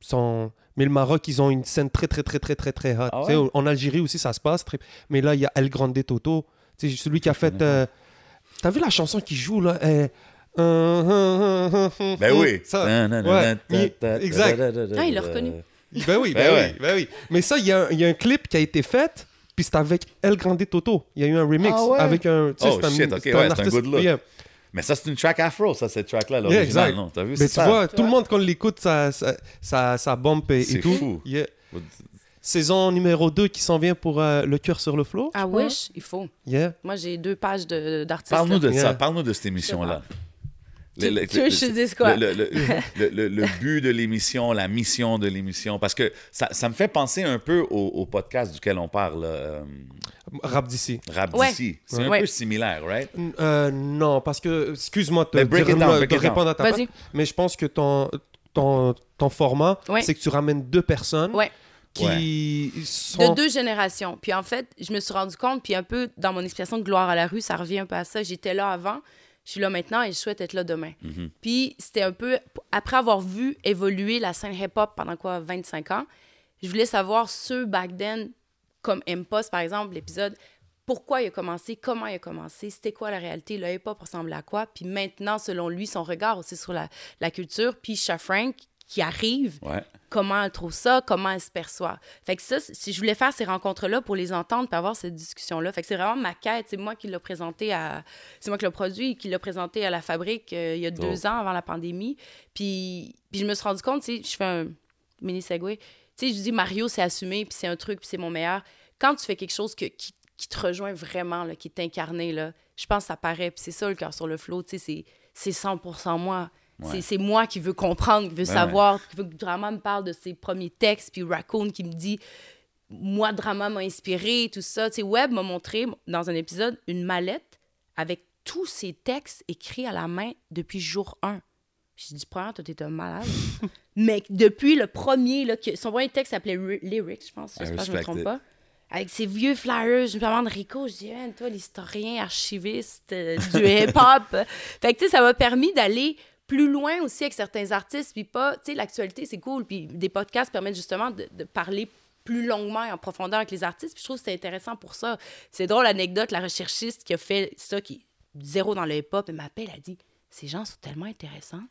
Sont... Mais le Maroc, ils ont une scène très, très, très, très, très, très hot. Ah ouais? En Algérie aussi, ça se passe. très- Mais là, il y a El Grande Toto. Sais, celui qui a fait. euh, T'as vu la chanson qui joue, là? Euh, Ben Ben oui. Ça, ouais, exact. Ah, il l'a reconnu. Ben oui, ben, Ben ouais. oui, ben oui. Mais ça, il y, a un- il y a un clip qui a été fait, puis c'est avec El Grande Toto. Il y a eu un remix Ah ouais? avec un. tu sais, Oh, c'est un- shit, ok, c'est ouais, c'est un good look. Yeah. Mais ça, c'est une track afro, ça, cette track-là, Yeah, l'original, exact. non? T'as vu? Mais tu ça? vois, tout le monde, quand on l'écoute, ça, ça, ça, ça bump et, et C'est tout. fou. Yeah. Saison numéro 2 qui s'en vient pour euh, Le cœur sur le flot. Ah wish, il faut. Yeah. Moi, j'ai deux pages de- d'artistes. Parle-nous de Yeah. ça, parle-nous de cette émission-là. Tu- Le- le- tu veux que je te dise quoi? Le, le- le- le- le but de l'émission, la mission de l'émission, parce que ça, ça me fait penser un peu au, au podcast duquel on parle, euh, Rap d'ici. Rap Ouais. d'ici. C'est un Ouais. peu similaire, right? Euh, non, parce que, excuse-moi de, de- répondre à ta Vas-y. part, mais je pense que ton, ton, ton format, Ouais. c'est que tu ramènes deux personnes Ouais. qui sont... De deux générations. Puis en fait, je me suis rendu compte, puis un peu dans mon expression de gloire à la rue, ça revient un peu à ça. J'étais là avant, je suis là maintenant et je souhaite être là demain. Mhm. Puis c'était un peu, après avoir vu évoluer la scène hip-hop pendant quoi, 25 ans, je voulais savoir ceux back then, comme M-Post par exemple, l'épisode, pourquoi il a commencé, comment il a commencé, c'était quoi la réalité, le hip-hop ressemblait à quoi, puis maintenant, selon lui, son regard aussi sur la, la culture, puis Sha Frank qui arrive, Ouais. comment elle trouve ça, comment elle se perçoit. Fait que ça, si je voulais faire ces rencontres-là pour les entendre puis avoir cette discussion-là. Fait que c'est vraiment ma quête. C'est moi qui l'ai présenté à... C'est moi qui l'ai produit, qui l'a présenté à la fabrique euh, il y a deux ans avant la pandémie. Puis, puis je me suis rendu compte, tu sais, je fais un mini segway. Tu sais, je dis Mario, c'est assumé, puis c'est un truc, puis c'est mon meilleur. Quand tu fais quelque chose que, qui, qui te rejoint vraiment, là, qui est incarné, là, je pense que ça paraît. Puis c'est ça, le cœur sur le flot. Tu sais, c'est 100 moi. Ouais. C'est- moi qui veux comprendre, qui veux Ben savoir, qui veut que Drama me parle de ses premiers textes, puis Raccoon qui me dit moi, Drama m'a inspiré, tout ça. Tu sais, Webb m'a montré dans un épisode une mallette avec tous ses textes écrits à la main depuis jour 1. J'ai dit, premièrement, toi, t'es un malade. Mais depuis le premier, là, que, son premier texte s'appelait Lyrics, je pense. I J'espère que je me respect trompe it. pas. Avec ses vieux flyers, je me demande Rico, je dis, Man, toi, l'historien, archiviste euh, du hip-hop. fait que, tu sais, ça m'a permis d'aller plus loin aussi avec certains artistes, puis pas, tu sais, l'actualité, c'est cool, puis des podcasts permettent justement de, parler plus longuement et en profondeur avec les artistes, puis je trouve que c'est intéressant pour ça. C'est drôle, l'anecdote, la recherchiste qui a fait ça, qui zéro dans le hip-hop, elle m'appelle, elle dit, ces gens sont tellement intéressants,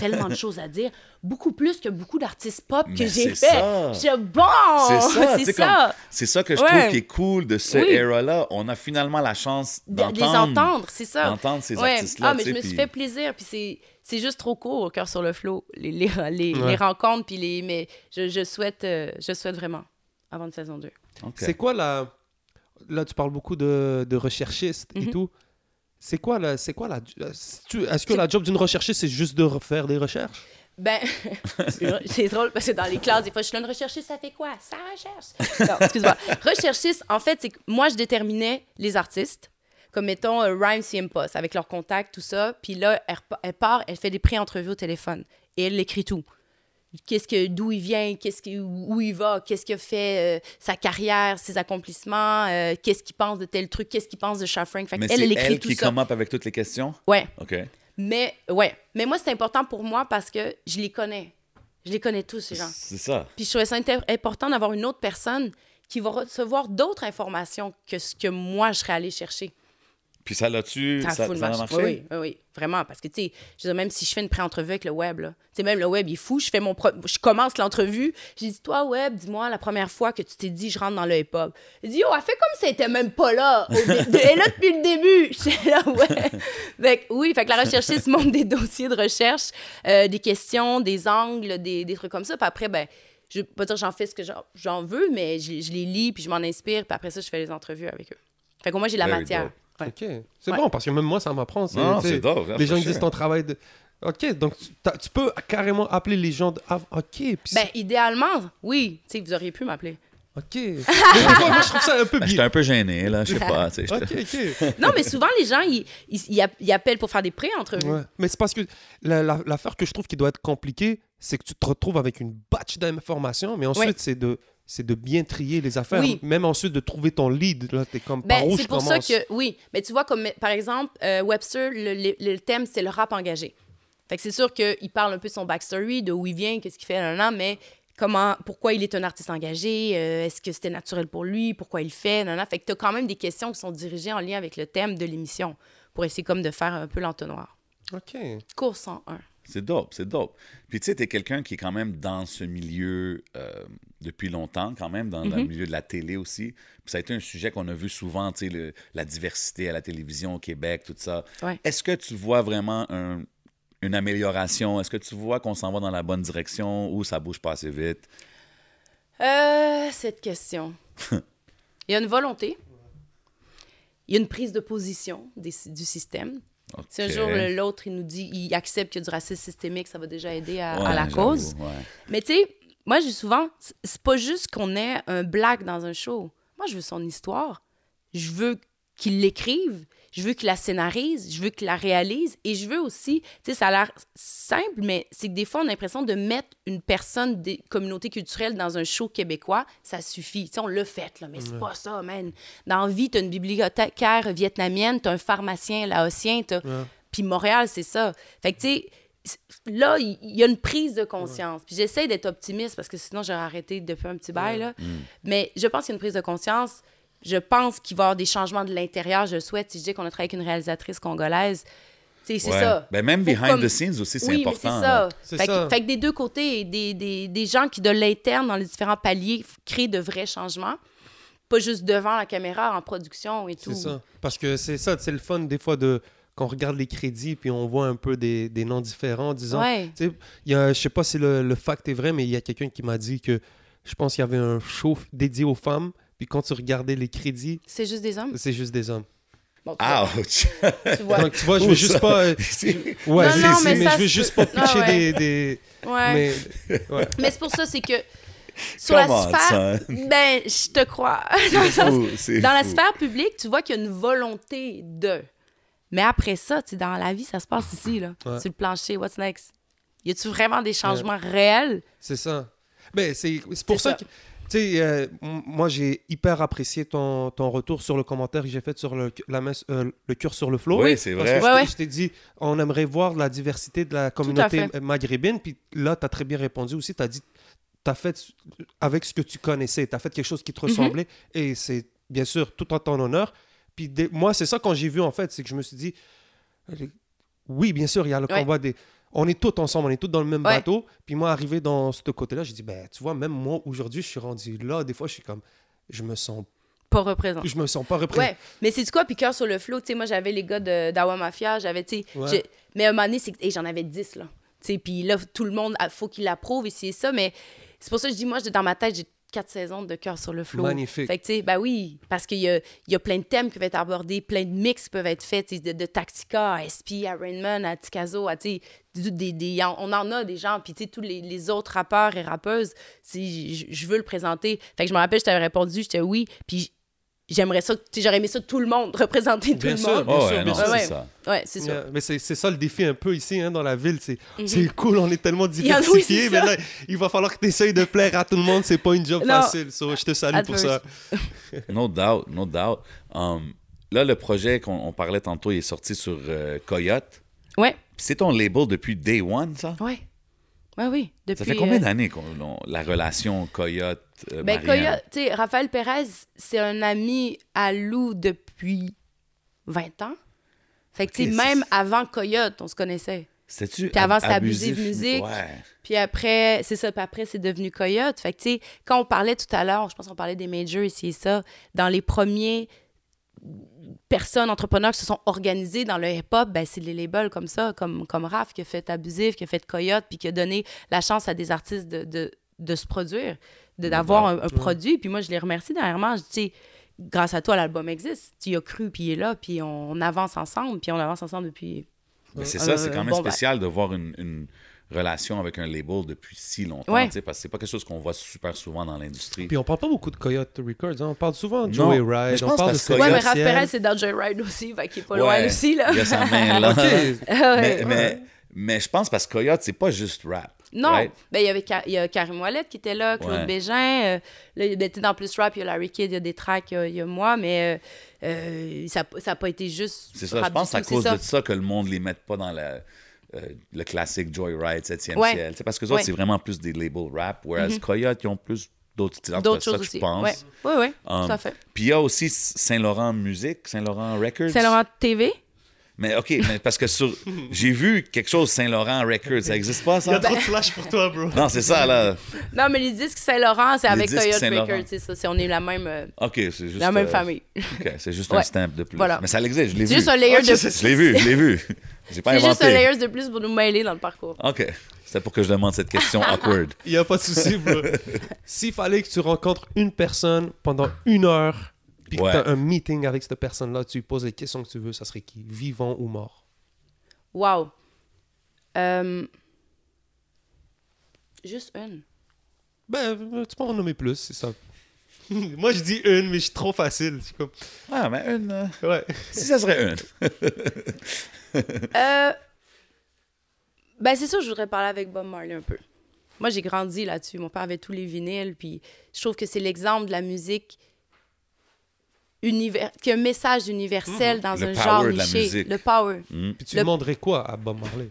tellement de choses à dire, beaucoup plus que beaucoup d'artistes pop que j'ai fait. ça. Je bon! C'est ça, c'est ça. que je Ouais. trouve qui est cool de ce Oui. era-là. On a finalement la chance De, de les d'entendre entendre, c'est ça. d'entendre ces Ouais. artistes-là. Ah, mais je me suis puis- fait plaisir, puis c'est, c'est juste trop court au cœur sur le flot, les, les, les, Ouais. les rencontres, puis les... Mais je, je souhaite, euh, je souhaite vraiment, avant de saison 2. Ok. C'est quoi la. Là, tu parles beaucoup de, de recherchistes et Mhm. tout. C'est quoi la. C'est quoi la. Est-ce tu- est-ce que la job d'une recherchiste, c'est juste de faire des recherches? Ben, c'est drôle parce que dans les classes, des fois, je suis là, une recherchiste, ça fait quoi? Ça recherche. Non, excuse-moi. Recherchiste, en fait, c'est que moi, je déterminais les artistes, comme mettons euh, Rhyme CM Post, avec leurs contacts, tout ça. Puis là, elle, elle part, elle fait des pré-entrevues au téléphone et elle écrit tout. Qu'est-ce que, d'où il vient, qu'est-ce que, où il va, qu'est-ce qu'il a fait, euh, sa carrière, ses accomplissements, euh, qu'est-ce qu'il pense de tel truc, qu'est-ce qu'il pense de Sha Frank. Fait Mais elle elle, écrit tout qui ça. come up avec toutes les questions? Ouais. OK. Mais, ouais. Mais moi, c'est important pour moi parce que je les connais. Je les connais tous, ces gens. C'est ça. Puis je trouvais ça important d'avoir une autre personne qui va recevoir d'autres informations que ce que moi, je serais allée chercher. Puis ça l'a-tu... Ça Ça, ça a marché. Oui, oui, vraiment. Parce que, tu sais, je veux dire, même si je fais une pré-entrevue avec le web, là, tu sais, même le web, il est fou. Je, fais mon pro- je commence l'entrevue. J'ai dit, toi, web, dis-moi la première fois que tu t'es dit, je rentre dans le hip-hop. Il dit, oh, elle fait comme si elle était même pas là. au Elle est là depuis le début. J'étais là, ouais. fait que, oui, fait que la recherchiste montre des dossiers de recherche, euh, des questions, des angles, des, des trucs comme ça. Puis après, ben, je veux pas dire j'en fais ce que j'en- j'en veux, mais je, je les lis, puis je m'en inspire. Puis après ça, je fais les entrevues avec eux. Fait que moi, j'ai la Very matière. dope. Ouais. Ok. C'est Ouais. bon, parce que même moi, ça m'apprend. Non, c'est dope. Les gens disent ton travail de. Ok, donc tu, peux carrément appeler les gens de. ah, ok, puis Ben, idéalement, oui. Tu sais, vous auriez pu m'appeler. ok. Mais moi, je trouve ça un peu Ben, J'étais un peu gêné, là. Je sais pas. Ok, ok. Non, mais souvent, les gens, ils, ils, ils app- ils appellent pour faire des pré-entrevues. Ouais. Mais c'est parce que la- la- l'affaire que je trouve qui doit être compliquée, c'est que tu te retrouves avec une batch d'informations, mais ensuite, Ouais. c'est de c'est de bien trier les affaires. Oui. Même ensuite de trouver ton lead. Là, t'es comme par Ben, où c'est pour commence. ça que, oui. Mais tu vois, comme, par exemple, euh, Webster, le, le- le thème, c'est le rap engagé. Fait que c'est sûr qu'il parle un peu de son backstory, de où il vient, qu'est-ce qu'il fait, nan, mais comment, pourquoi il est un artiste engagé, euh, est-ce que c'était naturel pour lui, pourquoi il le fait, nan. Fait que tu as quand même des questions qui sont dirigées en lien avec le thème de l'émission pour essayer comme de faire un peu l'entonnoir. Ok. Cours 101. C'est dope, c'est dope. Puis tu sais, t'es quelqu'un qui est quand même dans ce milieu euh, depuis longtemps, quand même, dans, dans le Mhm. milieu de la télé aussi. Puis ça a été un sujet qu'on a vu souvent, tu sais, la diversité à la télévision au Québec, tout ça. Ouais. Est-ce que tu vois vraiment un- une amélioration? Est-ce que tu vois qu'on s'en va dans la bonne direction ou ça bouge pas assez vite? Euh, cette question. Il y a une volonté. Il y a une prise de position des- du système. Si un Ok. jour l'autre, il nous dit, il accepte qu'il y a du racisme systémique, ça va déjà aider à, la cause. ouais. Mais tu sais, moi, dis souvent, c'est pas juste qu'on ait un black dans un show. Moi, je veux son histoire. Je veux qu'il l'écrive. Je veux qu'il la scénarise. Je veux qu'il la réalise. Et je veux aussi, tu sais, ça a l'air simple, mais c'est que des fois, on a l'impression de mettre une personne des communautés culturelles dans un show québécois, ça suffit. Tu sais, on l'a fait, là, mais c'est pas ça, man. Dans la vie, t'as une bibliothécaire vietnamienne, t'as un pharmacien laotien, t'as... Ouais. Puis Montréal, c'est ça. Fait que, tu sais, là, il y a une prise de conscience. Puis j'essaie d'être optimiste parce que sinon, j'aurais arrêté depuis un petit bail, là. Mais je pense qu'il y a une prise de conscience. Je pense qu'il va y avoir des changements de l'intérieur. Je le souhaite. Si je dis qu'on a travaillé avec une réalisatrice congolaise, c'est Ouais. ça. Ben, même behind comme- the scenes aussi, c'est oui, important. c'est ça. Fait, que- ça. fait que des deux côtés, des, des, des gens qui, de l'interne, dans les différents paliers, créent de vrais changements. Pas juste devant la caméra, en production et tout. C'est ça. Parce que c'est ça, c'est le fun des fois de qu'on regarde les crédits puis on voit un peu des, des noms différents, disons. Ouais. Tu sais, il y a, je sais pas si le, le fact est vrai, mais il y a quelqu'un qui m'a dit que je pense qu'il y avait un show dédié aux femmes, puis quand tu regardais les crédits, C'est juste des hommes? c'est juste des hommes. Bon, tu vois, Ouch! tu vois. Donc tu vois, je Où veux ça? juste pas. euh, ouais, Non, non, mais mais, ça je veux juste pas pitcher Ah ouais. des. des- Ouais. Mais, ouais. Mais c'est pour ça, c'est que sur la Come sphère, son. ben, je te crois. Dans, sens- la sphère publique, tu vois qu'il y a une volonté de. Mais après ça, tu dans la vie, ça se passe ici, là. Ouais. Sur le plancher, what's next? Y a-tu vraiment des changements réels? C'est ça. Ben, c'est c'est pour ça, ça. que, tu sais, euh, moi, j'ai hyper apprécié ton, ton retour sur le commentaire que j'ai fait sur le, la messe, euh, le cure sur le flow. Oui, c'est Parce vrai. que Ouais, je t'ai- ouais. dit, on aimerait voir la diversité de la communauté maghrébine. Puis là, tu as très bien répondu aussi. Tu as dit, tu as fait avec ce que tu connaissais. Tu as fait quelque chose qui te Mhm. ressemblait. Et c'est bien sûr tout en ton honneur. Puis des- moi, c'est ça quand j'ai vu, en fait, c'est que je me suis dit, oui, bien sûr, il y a le Ouais. combat des. On est tous ensemble, on est tous dans le même Ouais. bateau. Puis moi, arrivé dans ce côté-là, j'ai dit, ben, tu vois, même moi, aujourd'hui, je suis rendu là. Des fois, je suis comme, je me sens, Pas représenté. je me sens pas représenté. Ouais, mais c'est du quoi, puis cœur sur le flow, tu sais, moi j'avais les gars d'Awa Mafia, j'avais, tu sais, Ouais. mais à un moment donné, c'est hey, j'en avais 10, là. Tu sais, puis là, tout le monde, il faut qu'il l'approuve, et c'est ça, mais c'est pour ça que je dis, moi, dans ma tête, j'ai quatre saisons de cœur sur le flow. Magnifique. Fait que, tu sais, ben oui, parce qu'il y a, y a plein de thèmes qui peuvent être abordés, plein de mix qui peuvent être faits, de, de Tactica à SP, à Rainman, à Tikazo, à, tu sais, du- des, des- on en a des gens, puis tu sais, tous les, les autres rappeurs et rappeuses, si je je veux le présenter. Fait que je me rappelle, je t'avais répondu, j'étais oui, puis j'aimerais ça, j'aurais aimé ça tout le monde, représenter tout Bien le sûr, monde. bien Oh, sûr, ouais, bien sûr. c'est ça. Ouais, c'est mais c'est ça le défi un peu ici hein, dans la ville. C'est c'est cool, on est tellement y en a, oui, diversifiés, c'est mais là, il va falloir que tu essayes de plaire à tout le monde. C'est pas une job Non. facile. So, je te salue At pour ça. No doubt, no doubt. Um, là, le projet qu'on on parlait tantôt, il est sorti sur euh, Coyote. Ouais, C'est ton label depuis day one, ça? ouais. Ouais, oui. Depuis, Ça fait combien euh, d'années qu'on on- la relation Coyote euh, Ben? Coyote, tu sais, Raphaël Pérez, c'est un ami à Lou depuis 20 ans. Fait que, tu sais, même avant Coyote, on se connaissait. C'était-tu Puis avant, c'était Abusive Music. Ouais. Puis après, c'est ça, puis après, c'est devenu Coyote. Fait que, tu sais, quand on parlait tout à l'heure, je pense qu'on parlait des majors ici et ça, dans les premiers personnes, entrepreneurs qui se sont organisés dans le hip-hop, ben, c'est les labels comme ça, comme, comme Raph qui a fait Abusif, qui a fait Coyote, puis qui a donné la chance à des artistes de, de, de se produire, d'avoir un, un produit. Puis moi, je les remercie dernièrement. Je dis, tu sais, grâce à toi, l'album existe. Tu y as cru, puis il est là, puis on, on avance ensemble, puis on avance ensemble depuis... Mais c'est ça, c'est quand même bon, spécial de voir une, une relation avec un label depuis si longtemps, Ouais. tu sais, parce que c'est pas quelque chose qu'on voit super souvent dans l'industrie. Puis on parle pas beaucoup de Coyote Records. hein. On parle souvent de Joey Ride. je On pense parle de parce que Ouais, mais Coyote, Raph. Perez, c'est dans Joyride aussi, fait qu'il est pas Ouais, loin aussi, là. Il a sa main là. Ok. Ouais, mais, mais, mais je pense parce que Coyote, c'est pas juste rap. Non, right? ben, il y avait il y a Karim Ouellet qui était là, Claude Ouais. Bégin. euh, là, il- ben, dans Plus Rap, il y a Larry Kidd, il y a des tracks, il y a, moi, mais euh, euh, ça n'a pas été juste. C'est ça, je pense à tout, c'est cause ça. de ça que le monde les mette pas dans la, euh, le classique Joyride, 7e Ouais. ciel. C'est parce que ça, Ouais. c'est vraiment plus des labels rap, whereas Coyote, ils ont plus d'autres styles. D'autres ça choses que aussi. je pense. Ouais. Oui, oui, Um, tout à fait. Puis il y a aussi Saint-Laurent Musique, Saint-Laurent Records. Saint-Laurent TV. Mais OK, mais parce que sur j'ai vu quelque chose Saint-Laurent Records, ça existe pas Il y a ça trop de flash pour toi, bro. Non, c'est ça là. Non, mais les disques Saint-Laurent, c'est avec Coyote. Records, c'est ça. c'est- On est la même, euh, OK, c'est juste la même euh, famille. OK, c'est juste Ouais. un stamp de plus. Voilà. Mais ça existe, je l'ai C'est vu. juste un layer de. c'est Je l'ai vu, je l'ai vu. J'ai pas C'est juste un inventé. layer de plus pour nous mêler dans le parcours. OK. C'était pour que je demande cette question awkward. Il n'y a pas de souci, bro. S'il fallait que tu rencontres une personne pendant une heure, puis Ouais. que tu as un meeting avec cette personne-là, tu lui poses les questions que tu veux, ça serait qui? Vivant ou mort? Wow. Euh, Juste une. Ben, euh, tu peux en nommer plus, c'est ça. Moi, je dis une, mais je suis trop facile. Je suis comme... Ah, mais une. euh, Ouais. si ça serait une. Euh, Ben, c'est sûr, je voudrais parler avec Bob Marley un peu. Moi, j'ai grandi là-dessus. Mon père avait tous les vinyles, puis je trouve que c'est l'exemple de la musique univers... qui a un message universel dans Mhm. Le un power genre de la niché. musique. Le power. Hmm. Puis tu Le- demanderais quoi à Bob Marley?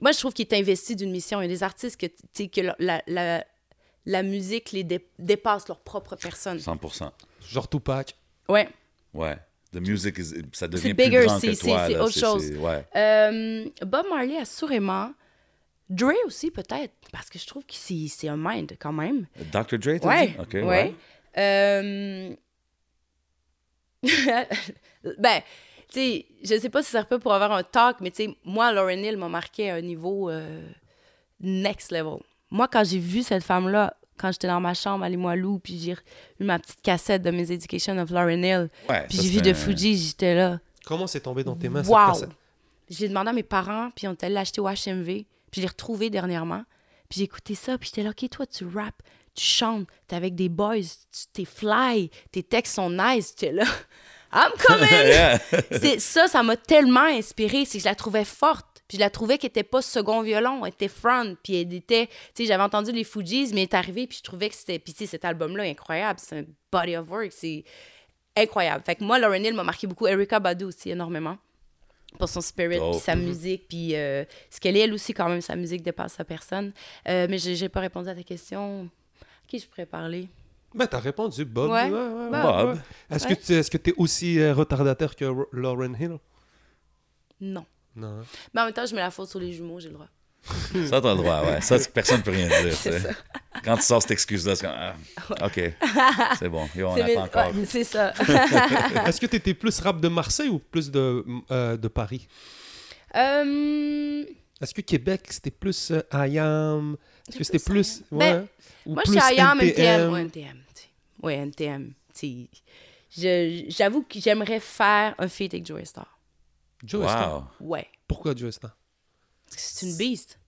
Moi, je trouve qu'il est investi d'une mission. Il y a des artistes que, que la, la, la- la musique les dé- dépasse leur propre personne. 100%. Genre Tupac. Ouais. Ouais. The music, is, ça devient plus bigger, grand c'est- que toi. c'est- autre chose. Ouais. Euh, Bob Marley, assurément. Dre aussi, peut-être, parce que je trouve que c'est c'est un mind quand même. Dr. Dre, t'as Ouais. dit? OK, ouais. ouais. Euh, ben, tu sais, je sais pas si ça peut pour avoir un talk, mais tu sais, moi, Lauren Hill m'a marqué à un niveau euh, next level. Moi, quand j'ai vu cette femme-là, quand j'étais dans ma chambre à Limoilou, puis j'ai eu ma petite cassette de mes Education of Lauren Hill, Ouais, puis j'ai vu de Fuji, j'étais là. Comment c'est tombé dans tes mains cette Wow! cassette? J'ai demandé à mes parents, puis on est allé l'acheter au HMV, puis je l'ai retrouvé dernièrement. Puis j'ai écouté ça, puis j'étais là, OK, toi, tu rappes, tu chantes, t'es avec des boys, tu- t'es fly, tes textes sont nice. J'étais là, I'm coming! Yeah. C'est ça, ça m'a tellement inspirée. C'est que je la trouvais forte. Puis je la trouvais qu'elle était pas second violon, elle était front. Puis elle était. Tu sais, j'avais entendu les Fujis, mais elle est arrivée, puis je trouvais que c'était. Puis tu sais, cet album-là est incroyable. C'est un body of work. C'est incroyable. Fait que moi, Lauren Hill m'a marqué beaucoup. Erika Badu aussi, énormément. Pour son spirit, puis sa musique, puis euh, ce qu'elle est, elle aussi, quand même, sa musique dépasse sa personne. Euh, mais j'ai j'ai pas répondu à ta question. Qui je pourrais parler? Ben, t'as répondu, Bob. Ouais. ouais, Bob. ouais. Est-ce Ouais. que tu est-ce que t'es aussi euh, retardateur que Lauren Hill? Non. Non. hein? Mais en même temps, je mets la faute sur les jumeaux, j'ai le droit. Ça, t'as le droit, ouais. Ça, c'est- personne ne peut rien dire. Tu ça. Quand tu sors cette excuse-là, c'est comme. ah, OK. C'est bon. Yo, on mes- attend encore. ouais, c'est ça. Est-ce que t'étais plus rap de Marseille ou plus de, euh, de Paris? Euh, Est-ce que Québec, c'était plus euh, I Am? Est-ce que c'était plus plus... Ouais. Ben, Ou Moi, je suis IAM, NTM. NTM? Ouais, NTM. J'avoue que j'aimerais faire un feat avec Joey Star. Joe Star? Wow. Ouais. Pourquoi Joe Star? Parce que c'est une beast.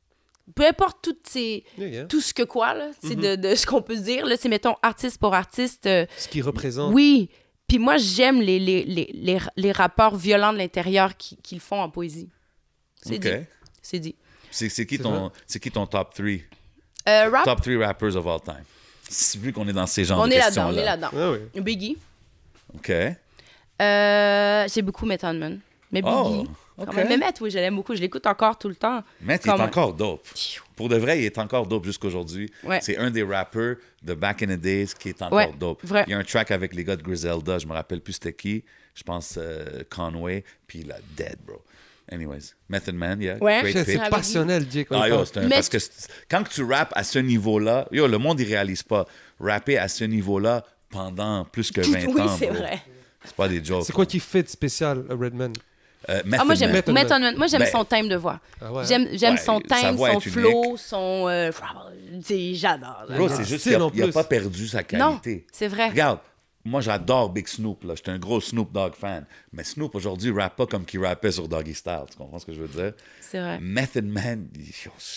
Peu importe toutes ces... Yeah, yeah. tout ce que quoi, là, c'est Mhm. de, de ce qu'on peut dire. Là, c'est, mettons, artiste pour artiste. euh, Ce qui représente... oui. Puis moi, j'aime les, les, les, les, les rapports violents de l'intérieur qui, qui le font en poésie. C'est OK. C'est dit. C'est c'est qui, C'est ton- c'est qui ton top 3? Euh, rap, Top 3 rappers of all time. Si- Vu qu'on est dans ces genres on de est là-dedans, on est là-dedans. Ah oui. Biggie. OK. Euh, j'ai beaucoup Method Man. Mais Biggie. Oh, quand OK. même. Mais Met, oui, je l'aime beaucoup. Je l'écoute encore tout le temps. Mais il est encore dope. Pour de vrai, il est encore dope jusqu'aujourd'hui. Ouais. C'est un des rappers de Back in the Days qui est encore Ouais, dope. vrai. Il y a un track avec les gars de Griselda, je me rappelle plus c'était qui. Je pense euh, Conway, puis il a dead, bro. Anyways, Method Man, yeah. Ouais. Great C'est passionnel, Jake. Ah, yo, c'est un- Mais- parce que c'est- quand tu rappes à ce niveau-là, yo, le monde, il réalise pas. Rapper à ce niveau-là pendant plus que 20 oui, ans, c'est bro. vrai. C'est pas des jokes. C'est quoi qui fait de spécial, euh, Redman? Euh, Ah, moi, Method j'aime Man. Method Method Man. Man. Moi, j'aime Ben- son thème de voix. Ah ouais, J'aime j'aime Ouais, son thème, son flow, son... euh, J'adore. c'est juste qu'il a, en il a plus. pas perdu sa Non, qualité. c'est vrai. Regarde, moi j'adore Big Snoop, là. J'étais un gros Snoop Dogg fan. Mais Snoop aujourd'hui rappe pas comme qu'il rappait sur Doggy Style. Tu comprends ce que je veux dire? C'est vrai. Method Man.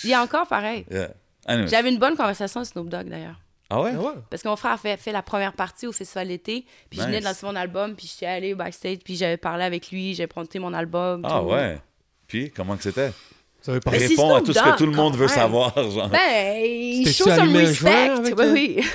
Il y a encore pareil. Yeah. Anyway. J'avais une bonne conversation avec Snoop Dogg, d'ailleurs. Ah ouais? Ah ouais? Parce que mon frère a fait, fait la première partie au Festival d'été, puis je venais de Nice. lancer mon album, puis j'étais allée backstage, puis j'avais parlé avec lui, j'ai présenté mon album. Ah tout. ouais. Puis, comment que c'était? Vous avez Il parlé... Mais si répond à tout ce que tout le monde veut même. savoir. Genre. Ben, il show some respect. Oui, oui.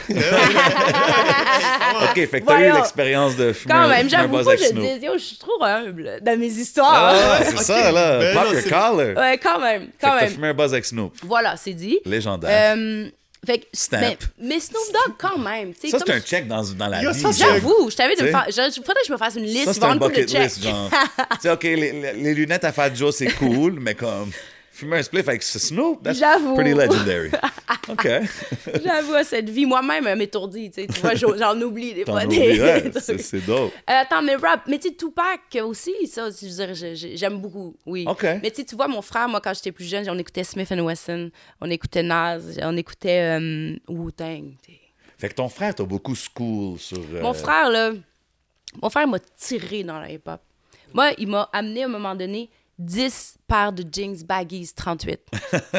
ok, fait que t'as eu l'expérience de fumer Quand même, j'avoue pas, je dis, yo, je suis trop humble dans mes histoires. Ah, c'est ça, là. Ben Pop your collar. Ouais, quand même, quand que t'as même. fumé un buzz avec Snoop. Voilà, c'est dit. Légendaire. Euh, fait que, Stamp. mais, mais Snoop Dogg, quand même. tu sais, ça, c'est un check dans, dans la Yo, vie. ça. J'avoue, je t'avais de me faire. je- Faudrait que je me fasse une liste. Ça, c'est un bucket de list, checks. genre. tu sais, OK, les, les- les lunettes à Fat Joe, c'est cool, mais comme fumer un spliff avec Snoop, that's J'avoue. pretty legendary. OK. J'avoue, cette vie, moi-même, elle m'étourdit. Tu vois, j'en oublie des fois. des- ouais, c'est trucs. c'est dope. Euh, attends, mais rap, mais tu sais, Tupac aussi, ça, je veux dire, j'aime beaucoup, oui. OK. Mais tu vois, mon frère, moi, quand j'étais plus jeune, on écoutait Smith Wesson, on écoutait Nas, on écoutait euh, Wu-Tang. Fait que ton frère, t'as beaucoup school sur... euh, Mon frère, là, mon frère m'a tiré dans la hip-hop. Moi, il m'a amené à un moment donné 10 paires de jeans baggies 38.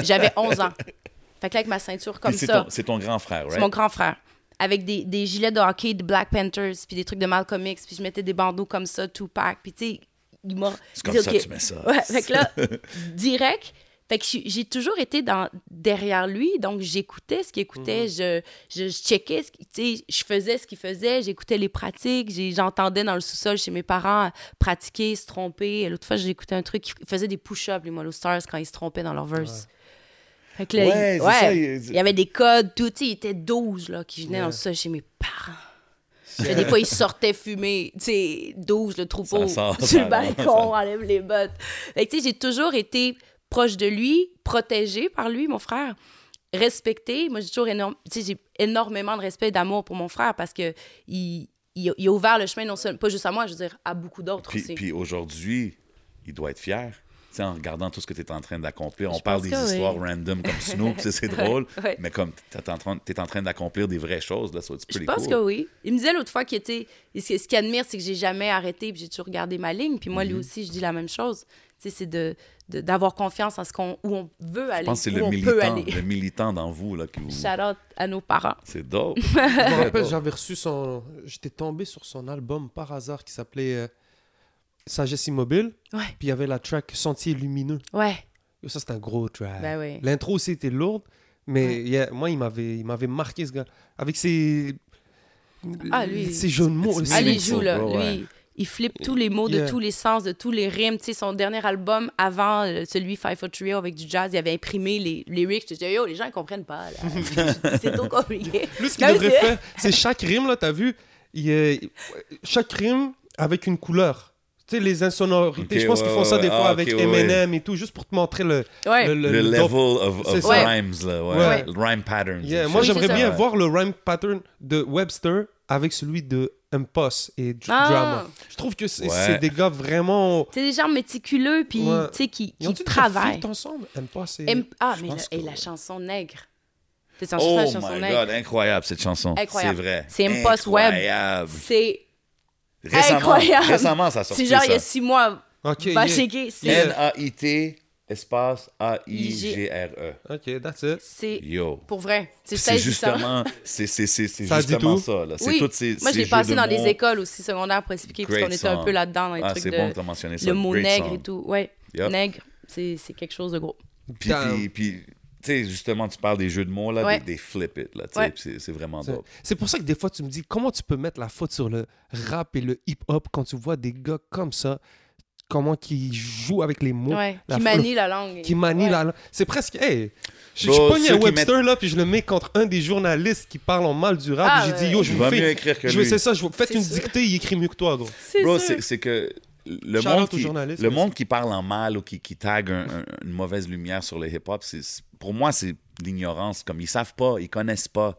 J'avais 11 ans. Fait que là, avec ma ceinture comme c'est ça, C'est ton grand frère, c'est right? mon grand frère. Avec des, des gilets de hockey de Black Panthers, puis des trucs de Malcolm X, puis je mettais des bandeaux comme ça, Tupac, puis tu sais, il m'a... C'est comme dit, ça que tu mets ça. Ouais, fait que là, direct, fait que j'ai toujours été dans, derrière lui, donc j'écoutais ce qu'il écoutait, je, je, je checkais, ce qu'il- tu sais, je faisais ce qu'il faisait, j'écoutais les pratiques, j'entendais dans le sous-sol chez mes parents pratiquer, se tromper. L'autre fois, j'ai écouté un truc, ils faisaient des push-ups, les Mollo Stars, quand ils se trompaient dans leur verse. Fait que là, Ouais, il, ouais, ça, y avait des codes, tout, il était 12 là, qui venaient dans le sous-sol chez mes parents. Des fois, ils sortaient fumer, tu sais, 12, le troupeau, Ça sort, sur le balcon, enlève les bottes. Fait que, tu sais, j'ai toujours été proche de lui, protégée par lui, mon frère, respectée. Moi, j'ai toujours énorme, tu j'ai énormément de respect et d'amour pour mon frère parce que il, il, a- il a ouvert le chemin, non seulement, pas juste à moi, je veux dire, à beaucoup d'autres aussi. puis aujourd'hui, il doit être fier. Tu sais, en regardant tout ce que tu es en train d'accomplir. On Je parle des oui. histoires random comme Snoop, tu c'est drôle, ouais. mais comme tu es en train, t'es en train d'accomplir des vraies choses, là, so it's Je pretty pense que oui. Il me disait l'autre fois qu'il était. Ce ce qu'il admire, c'est que j'ai jamais arrêté puis j'ai toujours gardé ma ligne. Puis moi, lui Mm-hmm. aussi, je dis la même chose. Tu sais, c'est de- d'avoir confiance en ce qu'on où on veut aller, Je pense que c'est où le on peut militant, aller. le militant dans vous, là, qui vous... Shout out à nos parents. C'est dope. Je me rappelle, j'avais reçu son. J'étais tombé sur son album par hasard qui s'appelait euh, Sagesse Immobile. Ouais. Puis il y avait la track Sentier Lumineux. Ouais. Ça, c'est un gros track. Ben oui. L'intro aussi était lourde, mais Ouais. yeah, moi, il m'avait, il m'avait marqué ce gars. Avec ses. Ah, lui, Ses jeux de mots. il meaningful, joue, là. bro, ouais. Il flippe tous les mots de Yeah. tous les sens, de tous les rimes. Tu sais, son dernier album, avant euh, celui Five Foot Trio avec du jazz, il avait imprimé les lyrics. Je disais, yo, les gens, ils comprennent pas. c'est trop compliqué. Lui, ce qu'il devrait c'est- faire, c'est chaque rime, là, t'as vu, il, euh, chaque rime avec une couleur. Tu sais, les insonorités, je pense ouais, qu'ils font ça des ouais. fois Ah, avec ok, ouais, Eminem et tout, juste pour te montrer le, Ouais. le, Le, le level of, of rhymes, là, ouais. Ouais. Le Rhyme patterns. Yeah, moi, Oui, j'aimerais bien Ouais. voir le rhyme pattern de Webster avec celui de Impost et Dr- Ah. Drama. Je trouve que c'est Ouais. des gars vraiment... C'est des gens méticuleux, puis, Ouais. tu sais, qui, Ils qui travaillent. ensemble Impost et... Aime- Ah, mais et la chanson Nègre. C'est une Oh chanson, la chanson my Nègre. God, incroyable cette chanson. Incroyable. C'est vrai. C'est Impost Web. Incroyable. C'est Récemment, incroyable. récemment, ça a sorti c'est genre il y a six mois. Ok, Va yeah. checker. C'est Yeah. N-A-I-T espace A-I-G-R-E. Ok, that's it. c'est Yo. pour vrai. C'est justement, c'est, c'est, c'est, c'est Ça justement tout? ça. Là. C'est Oui. toutes ces, Moi, je l'ai passé de dans des mots. écoles aussi secondaires pour expliquer, parce qu'on était un peu là-dedans dans les Ah, trucs c'est de bon que tu as mentionné ça. le mot Great nègre song. et tout. Ouais, Yep. nègre, c'est c'est quelque chose de gros. Puis, Damn. puis, puis, tu sais, justement, tu parles des jeux de mots, là, Ouais. des, des flip it, là, Ouais. c'est, c'est vraiment dope. C'est pour ça que des fois, tu me dis, comment tu peux mettre la faute sur le rap et le hip-hop quand tu vois des gars comme ça, comment qui jouent avec les mots, Ouais, la qui manie la langue. qui Ouais. la... C'est presque... Hey, je, je Bro, pogne ceux un qui Webster, là, puis je le mets contre un des journalistes qui parlent en mal du rap, Ah, et j'ai dit, yo, Je vous vais mieux fais... écrire que Je, lui. c'est ça, je vous... faites une sûr. dictée, il écrit mieux que toi, gros. C'est Bro, c'est, que le monde, qui, le monde qui parle en mal ou qui, qui tag un- un- une mauvaise lumière sur le hip-hop, pour moi, c'est l'ignorance. Comme ils savent pas, ils connaissent pas.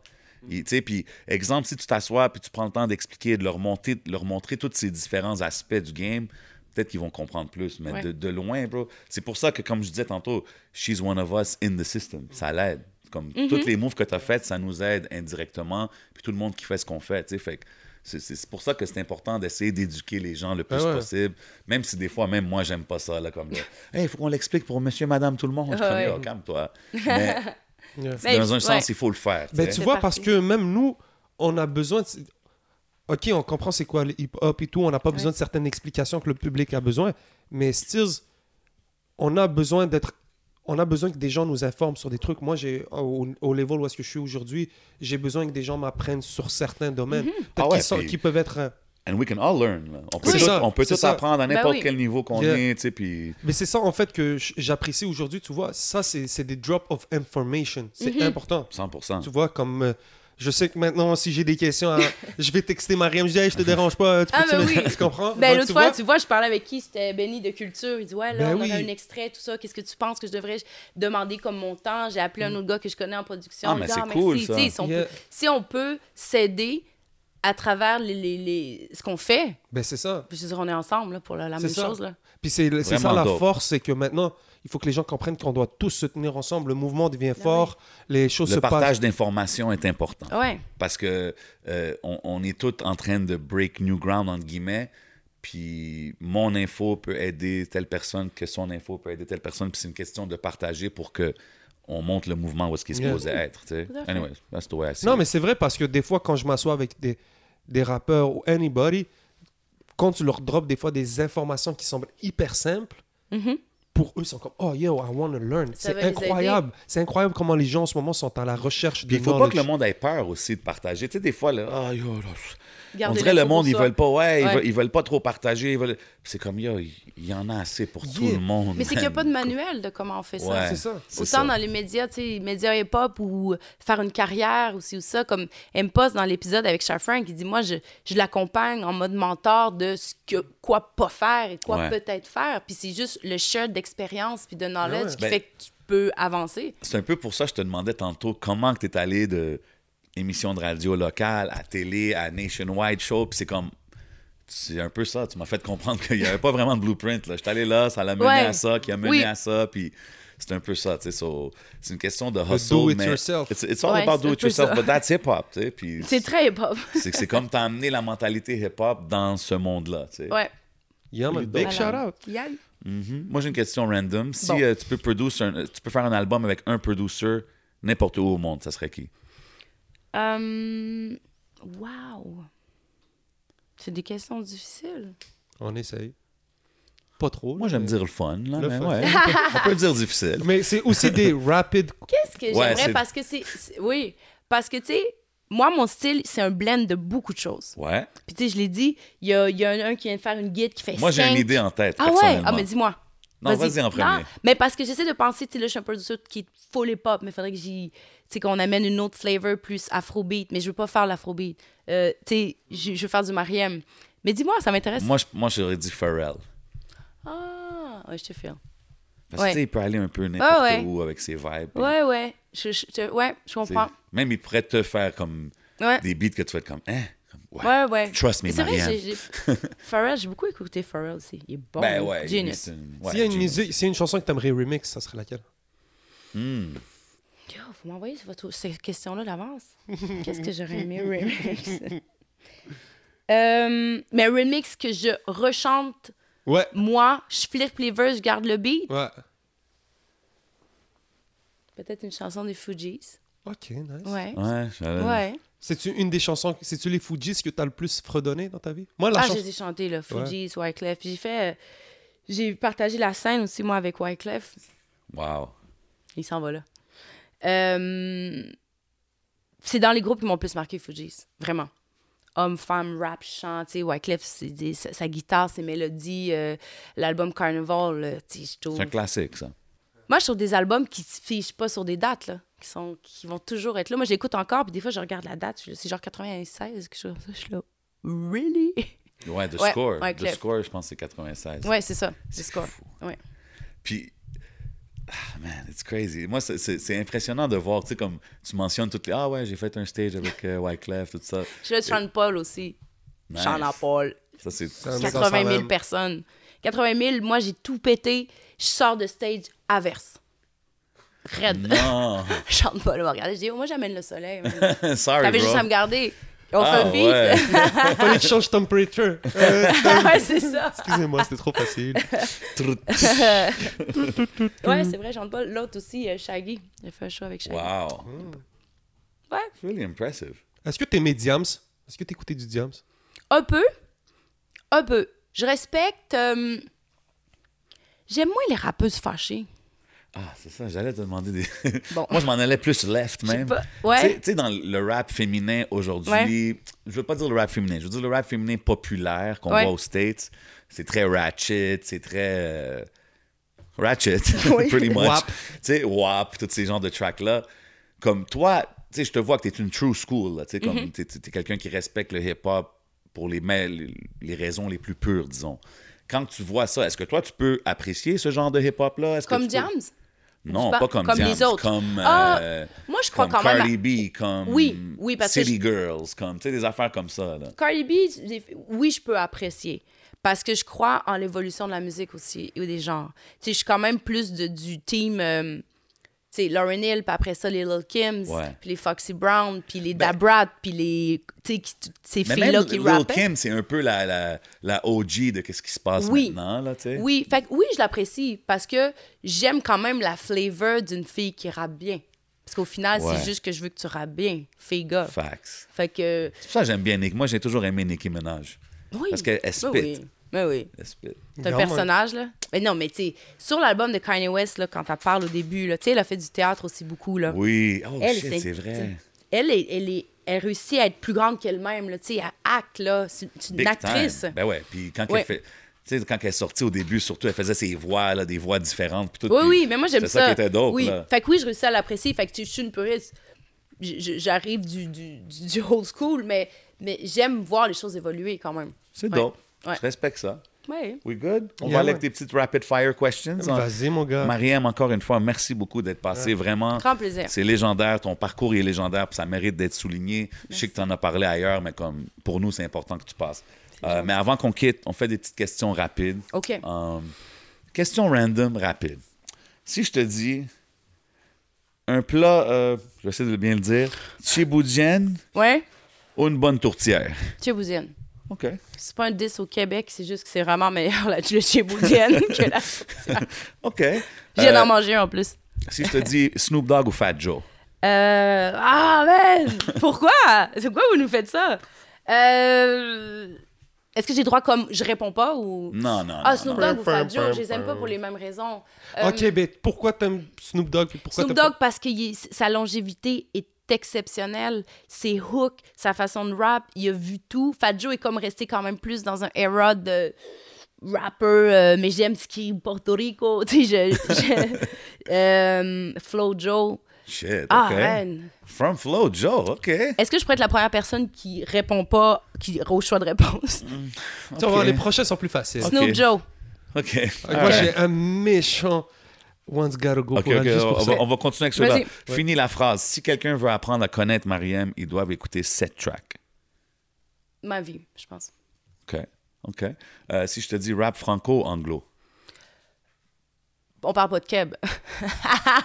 Puis, exemple, si tu t'assois puis tu prends le temps d'expliquer, de leur, monter, de leur montrer tous ces différents aspects du game, peut-être qu'ils vont comprendre plus. Mais Ouais. de, de loin, bro, c'est pour ça que, comme je disais tantôt, she's one of us in the system. Ça l'aide. Comme Mm-hmm. tous les moves que tu as faits, ça nous aide indirectement. Puis tout le monde qui fait ce qu'on fait, tu sais. Fait que c'est- pour ça que c'est important d'essayer d'éduquer les gens le plus Ah ouais. possible. Même si des fois, même moi, j'aime pas ça. Là, comme, il faut qu'on l'explique pour monsieur, madame, tout le monde. Je comme, Ouais. Yo, calme-toi. Mais Yeah. Mais dans un ouais. sens, il faut le faire. tu Ben, sais. tu vois, parti. parce que même nous, on a besoin de... Ok, on comprend c'est quoi le hip-hop et tout, on n'a pas besoin de certaines explications que le public a besoin, mais Stills, on a besoin d'être... On a besoin que des gens nous informent sur des trucs. Moi, j'ai au, au level où est-ce que je suis aujourd'hui, j'ai besoin que des gens m'apprennent sur certains domaines. Peut-être Ah ouais, qu'ils sont- puis- qui peuvent être... euh, And we can all learn. là. On peut C'est tout, on peut tout apprendre à Ben n'importe oui. quel niveau qu'on Yeah. est. tu sais, Puis Mais c'est ça, en fait, que j'apprécie aujourd'hui, tu vois. Ça, c'est des drops of information. C'est Mhm. important. 100%. Tu vois, comme... euh, je sais que maintenant, si j'ai des questions, à- je vais texter Mariam, je dis, Hey, je te dérange pas, tu, Ah, ben tu- oui. tu comprends? Ben, l'autre tu fois, vois, tu vois, je parlais avec qui? C'était Benny de Culture. Il dit Ouais, là, Ben on oui. aurait un extrait, tout ça. Qu'est-ce que tu penses que je devrais demander comme montant? J'ai appelé un autre gars que je connais en production. Ah, mais c'est merci. cool, Tu ça. Si on, Yeah. peut, si on peut s'aider à travers les, les- les- ce qu'on fait, Ben, c'est ça. je veux dire, on est ensemble là, pour la, même ça. chose. Là. Puis c'est c'est ça la force, c'est que maintenant, il faut que les gens comprennent qu'on doit tous se tenir ensemble. Le mouvement devient fort, les choses Le se partage passent. d'informations est important. Ouais. Parce que euh, on, on est tous en train de break new ground, entre guillemets. Puis mon info peut aider telle personne, que son info peut aider telle personne. Puis c'est une question de partager pour que on monte le mouvement où est-ce qu'il est Yeah. supposé être. tu sais. Tout à fait. Anyway, that's the way I see Non, it. mais c'est vrai parce que des fois, quand je m'assois avec des, des rappeurs ou anybody, quand tu leur drops des fois des informations qui semblent hyper simples, Mhm. Pour eux, ils sont comme Oh, yo, I want to learn. C'est incroyable. C'est incroyable comment les gens en ce moment sont à la recherche de il faut pas que le monde ait peur aussi de partager. Tu sais, des fois, là, ah, yo, là, on dirait le monde, ils veulent pas, ouais, Ils, veulent, ils veulent pas trop partager. ils veulent- C'est comme, il il y en a assez pour tout le monde. Mais c'est qu'il n'y a pas de manuel de comment on fait ça. Ouais, C'est ça. Autant ça. dans les médias, tu sais, médias hip-hop ou faire une carrière ou ci ou ça, comme M-Post dans l'épisode avec Char Frank, il dit Moi, je, je l'accompagne en mode mentor de ce que, quoi pas faire et quoi Ouais. peut-être faire. Puis c'est juste le share d'expérience puis de knowledge Ouais. qui Ben- fait que tu peux avancer. C'est un peu pour ça que je te demandais tantôt comment tu es allé de émission de radio locale à télé à Nationwide Show. Puis c'est comme. c'est un peu ça. Tu m'as fait comprendre qu'il n'y avait pas vraiment de blueprint. Là. J'étais allé là, ça l'a mené Ouais. à ça, qui a mené Oui. à ça, puis c'est un peu ça, tu sais. so, c'est une question de do hustle, it mais yourself. It's, it's all Ouais, about c'est do it yourself, ça. but that's hip-hop, tu sais. Puis C'est très hip-hop. c'est, c'est comme t'as amené la mentalité hip-hop dans ce monde-là, tu sais. Ouais. Yeah, man. Big shout out. Yeah. Mhm. Moi, j'ai une question random. Si Bon. euh, tu peux un- tu peux faire un album avec un producer n'importe où au monde, ça serait qui? Um, wow. C'est des questions difficiles. On essaye. Pas trop. Moi, j'aime mais- dire le fun, là, Le mais fun. ouais. on peut dire difficile. Mais c'est aussi des rapid. Qu'est-ce que Ouais, j'aimerais parce que c'est. Oui. Parce que, tu sais, moi, mon style, c'est un blend de beaucoup de choses. Ouais. Puis, tu sais, je l'ai dit, il y a, y a un qui vient de faire une guide qui fait Moi, j'ai une idée en tête, Ah ouais? Ah, mais dis-moi. Non, vas-y en premier. mais parce que j'essaie de penser, tu sais, là, je suis un producer qui est full hip-hop, mais il faudrait que j'y. Tu sais, qu'on amène une autre flavor plus afrobeat, mais je veux pas faire l'afrobeat. Euh, tu sais, je je veux faire du Mariem. Mais dis-moi, ça m'intéresse. Moi, j'aurais dit Pharrell. Ah, ouais, je te file. Parce Ouais. que, tu sais, il peut aller un peu n'importe Ah ouais. où avec ses vibes. Ouais, ouais. Je, je, je- ouais, je comprends. Même, il pourrait te faire comme des beats que tu fais comme, hein? Comme, ouais. Ouais, ouais. Trust me, C'est vrai, j'ai. j'ai- Pharrell, j'ai beaucoup écouté Pharrell aussi. Il est bon. Ben ouais. Genius. c'est une- ouais, S'il y a une genius. musique, s'il y a une chanson que t'aimerais remix, ça serait laquelle? Hmm. Yo, faut m'envoyer votre- ces questions-là d'avance. Qu'est-ce que j'aurais aimé remix? Euh, mais remix que je rechante, Ouais. moi, je flip les verses, je garde le beat. Ouais. Peut-être une chanson des Fujis. Ok, nice. Ouais. Ouais, j'allais- Ouais. C'est-tu une des chansons, c'est-tu les Fujis que t'as le plus fredonné dans ta vie? Moi, la Ah, je chanson. les ai chantés, là. Fujis, Wyclef. J'ai fait. euh, J'ai partagé la scène aussi, moi, avec Wyclef. Wow. Il s'en va là. Euh, c'est dans les groupes qui m'ont le plus marqué, Fujis. Vraiment. Homme, femme, rap, chant, tu sais, Wyclef, des- sa, sa guitare, ses mélodies, euh, l'album Carnival, là, tu sais, je trouve... C'est un classique, ça. Moi, je trouve des albums qui se fichent pas sur des dates, là, qui, sont, qui vont toujours être là. Moi, je l'écoute encore, puis des fois, je regarde la date, c'est genre 96, quelque chose comme ça, je suis là, really? Ouais, The Ouais, Score. ouais, The Clef. Score, je pense que c'est 96. Ouais, c'est ça, le C'est score. fou. Ouais. Puis, ah, man, it's crazy. Moi, c'est- impressionnant de voir, tu sais, comme tu mentionnes toutes les. Ah ouais, j'ai fait un stage avec euh, Wyclef, tout ça. Je suis là de Sean Paul aussi. Nice. Sean Paul. Ça, c'est. Ça me- 80 000 même. personnes. 80 000, moi, j'ai tout pété. Je sors de stage averse. Raide. Non. Je chante pas, là, m'a regardé. Je dis, oh, moi, j'amène le soleil. Sorry, T'avais juste à me garder. On Ah, fait ouais. Il fallait que je change temperature. Euh, ouais, c'est ça. Excusez-moi, c'était trop facile. Ouais, c'est vrai, chante pas. L'autre aussi, euh, Shaggy. J'ai fait un show avec Shaggy. Wow. Ouais. Really impressive. Est-ce que t'aimais Diams? Est-ce que t'écoutais du Diams? Un peu. Un peu. Je respecte. euh, J'aime moins les rappeuses fâchées. Ah, c'est ça, j'allais te demander des. Bon. Moi, je m'en allais plus left même. pas. Tu sais- Ouais. Tu sais, dans le rap féminin aujourd'hui, Ouais. je veux pas dire le rap féminin, je veux dire le rap féminin populaire qu'on Ouais. voit aux States. C'est très ratchet, c'est très. euh, ratchet, Oui. pretty much. Wap. Tu sais, WAP, tous ces genres de tracks-là. Comme toi, tu sais, je te vois que tu es une true school, tu sais, comme Mm-hmm. tu es, quelqu'un qui respecte le hip-hop pour les, les, les raisons les plus pures, disons. Quand tu vois ça, est-ce que toi, tu peux apprécier ce genre de hip-hop-là? Comme tu peux- Jams. Non, pas- comme, comme Diams, les autres. Comme, Ah, euh, moi, je crois comme quand même Cardi B, comme Oui, oui, parce que City je- Girls, comme, tu sais, des affaires comme ça. Là. Cardi B, oui, je peux apprécier. Parce que je crois en l'évolution de la musique aussi, et des genres. Tu sais, je suis quand même plus de, du team, euh, Lauryn Hill, puis après ça, les Lil Kims, puis les Foxy Brown, puis les Ben- Dabrat, puis les, tu sais, ces filles-là qui Lil rappaient. Kim, c'est un peu la, la, la OG de ce qui se passe Oui. maintenant, là, tu sais. Oui, fait oui, je l'apprécie parce que j'aime quand même la flavor d'une fille qui rappe bien. Parce qu'au final, Ouais. c'est juste que je veux que tu rappes bien, fille gars. Facts. Fait que. C'est pour ça que j'aime bien Nick. Moi, j'ai toujours aimé Nicki Minaj. Oui. Parce qu'elle elle spit. oui. Oui. Elle spit. C'est un personnage, là? Mais non, mais tu sais, sur l'album de Kanye West, là, quand elle parle au début, là, tu sais, elle a fait du théâtre aussi beaucoup, là. Oui. Oh, Elle, shit, c'est vrai. Elle, est, elle, est, elle réussit à être plus grande qu'elle-même, là. Tu sais, elle acte, là. C'est une Big actrice. time. Ben ouais. Puis quand, Ouais. elle fait... Tu sais, quand elle est sortie au début, surtout, elle faisait ses voix, là, des voix différentes. puis tout, Oui, puis oui, mais moi, j'aime c'est ça. ça qui était dope, oui. là. Fait que oui, je réussis à l'apprécier. Fait que tu sais, je suis une puriste. J'arrive du, du, du, du old school, mais, mais j'aime voir les choses évoluer quand même. C'est Ouais. dope. Ouais. Je respecte ça. Ouais. We good? On Yeah, va aller avec des petites rapid fire questions. Vas-y, mon gars. Mariam, encore une fois, merci beaucoup d'être passé. Vraiment, Grand plaisir. c'est légendaire. Ton parcours est légendaire, puis ça mérite d'être souligné. Je sais que tu en as parlé ailleurs, mais comme pour nous, c'est important que tu passes. Euh, mais avant qu'on quitte, on fait des petites questions rapides. OK. Um, question random, rapide. Si je te dis un plat, euh, j'essaie de bien le dire, tchiboudienne Ouais? ou une bonne tourtière? Tchéboudienne. OK. C'est pas un 10 au Québec, c'est juste que c'est vraiment meilleur la le tchéboudienne que la. OK. Je viens Euh, d'en manger un en plus. si je te dis Snoop Dogg ou Fat Joe? Euh... Ah, man! Pourquoi? C'est quoi vous nous faites ça? Euh... Est-ce que j'ai droit comme je réponds pas ou? Non, non, Ah, Snoop. Dogg ou Fat Joe, je les aime pas pour les mêmes raisons. Euh, Ok, mais pourquoi t'aimes Snoop Dogg? Pourquoi Snoop Dogg, parce que sa longévité est exceptionnelle. Ses hooks, sa façon de rap, il a vu tout. Fat Joe est comme resté quand même plus dans un era de rapper, euh, mais j'aime ce qui est Porto Rico. Tu sais, je. je- euh, Flo Joe. Shit, Ah, OK. man. From Flow Joe, OK. Est-ce que je pourrais être la première personne qui répond pas, qui au choix de réponse? pas- Tu vas voir, Ok. les prochains sont plus faciles. Snoop Joe. OK. Moi, j'ai un méchant One's Gotta Go OK, pour on, pour on ça. va, on va continuer avec cela. Vas-y. Fini la phrase. Si quelqu'un veut apprendre à connaître Mariam, ils doivent écouter cette track. Ma vie, je pense. OK. OK. Euh, si je te dis rap franco-anglo. On parle pas de Keb.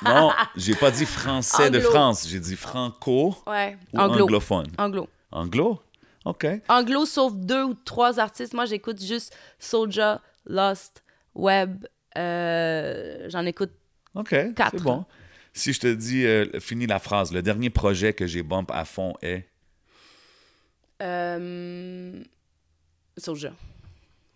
Non, j'ai pas dit français de. France. J'ai dit franco Ouais. ou Anglo. anglophone. Anglo. Anglo? OK. Anglo, sauf deux ou trois artistes. Moi, j'écoute juste Soulja, Lost, Web. Euh, J'en écoute. OK. Quatre. C'est bon. Si je te dis, euh, finis la phrase, le dernier projet que j'ai bump à fond est? Euh... Soulja.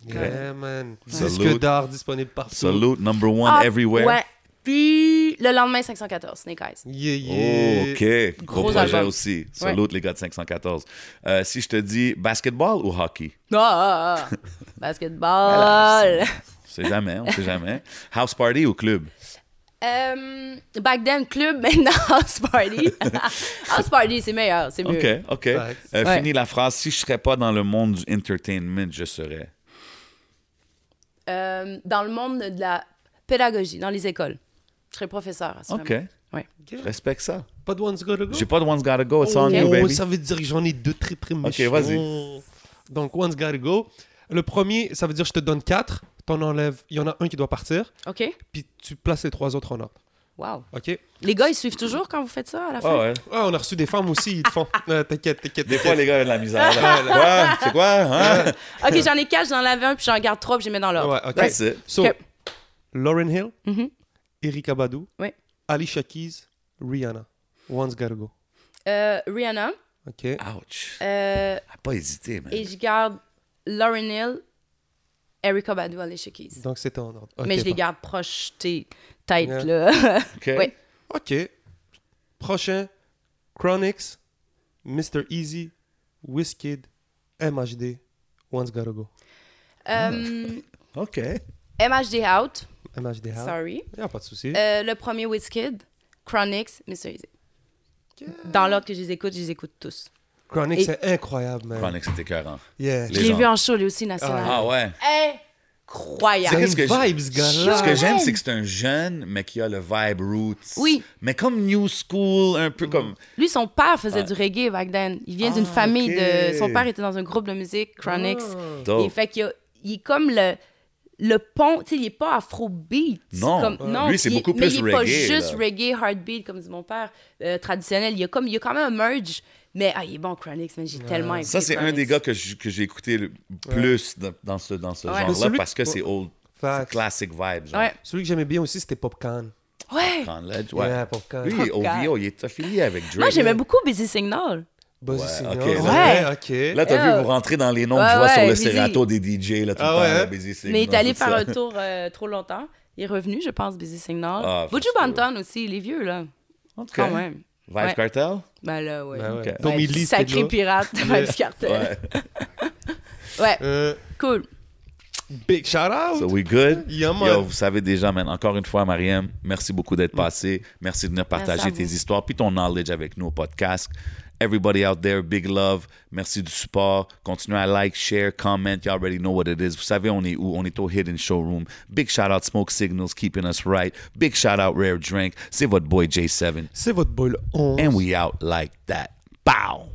Yeah, man. Salute. Disque d'art disponible partout. Salute, number one Ah, everywhere. Ouais. Puis le lendemain, 514, Snake Eyes. Yeah, Oh, yeah. OK. Gros, Gros projet album. aussi. Salute, les gars de 514. Euh, si je te dis basketball ou hockey? Ah, ah, ah. Basketball. On sait jamais, on sait jamais. House party ou club? Euh, back then, club, maintenant house party. house party, c'est meilleur, c'est mieux. OK, OK. Euh, Ouais. Finis la phrase. Si je serais pas dans le monde du entertainment, je serais. Euh, dans le monde de la pédagogie, dans les écoles. Je serais professeur. OK. Ouais. Je respecte ça. Pas de One's Gotta Go? J'ai pas de One's Gotta Go. It's on oh, you, baby. ça veut dire que j'en ai deux très très méchants. vas-y. Donc, One's Gotta Go. Le premier, ça veut dire que je te donne quatre, t'en enlèves, il y en a un qui doit partir, OK? puis tu places les trois autres en ordre. Wow. OK? Les gars, ils suivent toujours quand vous faites ça à la fin? Ah ouais. Ah, on a reçu des femmes aussi, ils te font. Euh, t'inquiète, t'inquiète. Des fois, les gars, ils ont de la misère. quoi? C'est quoi? Hein? OK, j'en ai quatre, j'en avais un, puis j'en garde trois, puis je les mets dans l'ordre. Ouais, OK. That's it. So, Ok. Lauren Hill, Mhm. Erika Badu, Oui. Alicia Keys, Rihanna. One's Gotta Go. Euh, Rihanna. OK? Ouch. euh, pas hésité, man. et je garde Lauren Hill, Erika Badu, Alicia Keys. Donc, c'était en ordre. OK, Mais je les garde proches, t'es tête, Yeah. là. OK. Oui. OK. Prochain, Chronix, Mr. Easy, Wizkid, MHD, One's Gotta Go. Euh, OK. MHD Out, MHD House. sorry. Y a pas de souci. Euh, le premier Wizkid, Chronix, Mr. Easy. Dans l'ordre que je les écoute, je les écoute tous. Chronix, et- c'est incroyable, man. Chronic, c'était écœurant. Yeah. Les Je l'ai gens. vu en show, lui aussi, national. Ah ouais. Incroyable. C'est qu'est-ce que une vibe, ce gars-là. Ce que j'aime, c'est que c'est un jeune, mais qui a le vibe roots. Oui. Mais comme new school, un peu comme. Lui, son père faisait Ouais. du reggae back then. Il vient d'une Ah, famille ok. de. Son père était dans un groupe de musique, Chronix. Ah. Dope. Et fait qu'il a- il est comme le. Le pont, tu sais, il est pas afrobeat. Non. Comme, Ouais. non Lui, c'est il beaucoup mais plus il est pas reggae, juste là. reggae, heartbeat, comme dit mon père, euh, traditionnel. Il y, a comme, il y a quand même un merge. Mais ah, il est bon, Chronix, man. J'ai tellement aimé Ça, c'est un des gars que j'ai écouté le plus dans- dans ce, dans ce Ouais. genre-là parce que c'est old. Facts. Classic genre. Ouais. Celui que j'aimais bien aussi, c'était Popcorn. Ouais. Con Ledge, ouais. Yeah, Popcorn. Lui, Popcorn. OVO, il est affilié avec Drake. Moi, j'aimais beaucoup Busy Signal. Ouais, Signal. ok, Ouais, là- ok. Là, t'as Yeah. vu, vous rentrez dans les noms que je vois sur le Busy. serrato des DJ, là, tout Ah le temps, ouais? là, Busy Signal, Mais il est allé faire ça. un tour euh, trop longtemps. Il est revenu, je pense, Busy Signal. Ah, Buju Banton aussi, il est vieux, là. OK. Quand même. Vibes Ouais. Cartel? Ben là, ouais. Ben ouais. Sacré pirate, Vibes Cartel. Ouais. Ouais, Euh, cool. big shout out. So we good? Yeah. Yo, vous savez déjà, man, encore une fois, Mariam, merci beaucoup d'être passé. Merci de venir partager tes histoires puis ton knowledge avec nous au podcast. Everybody out there, big love. Merci du support. Continuez à like, share, comment. Y'all already know what it is. Vous savez, on est où? On est au Hidden Showroom. Big shout out Smoke Signals, keeping us right. Big shout out Rare Drink. C'est votre boy J7. C'est votre boy le 11. And we out like that. Bow!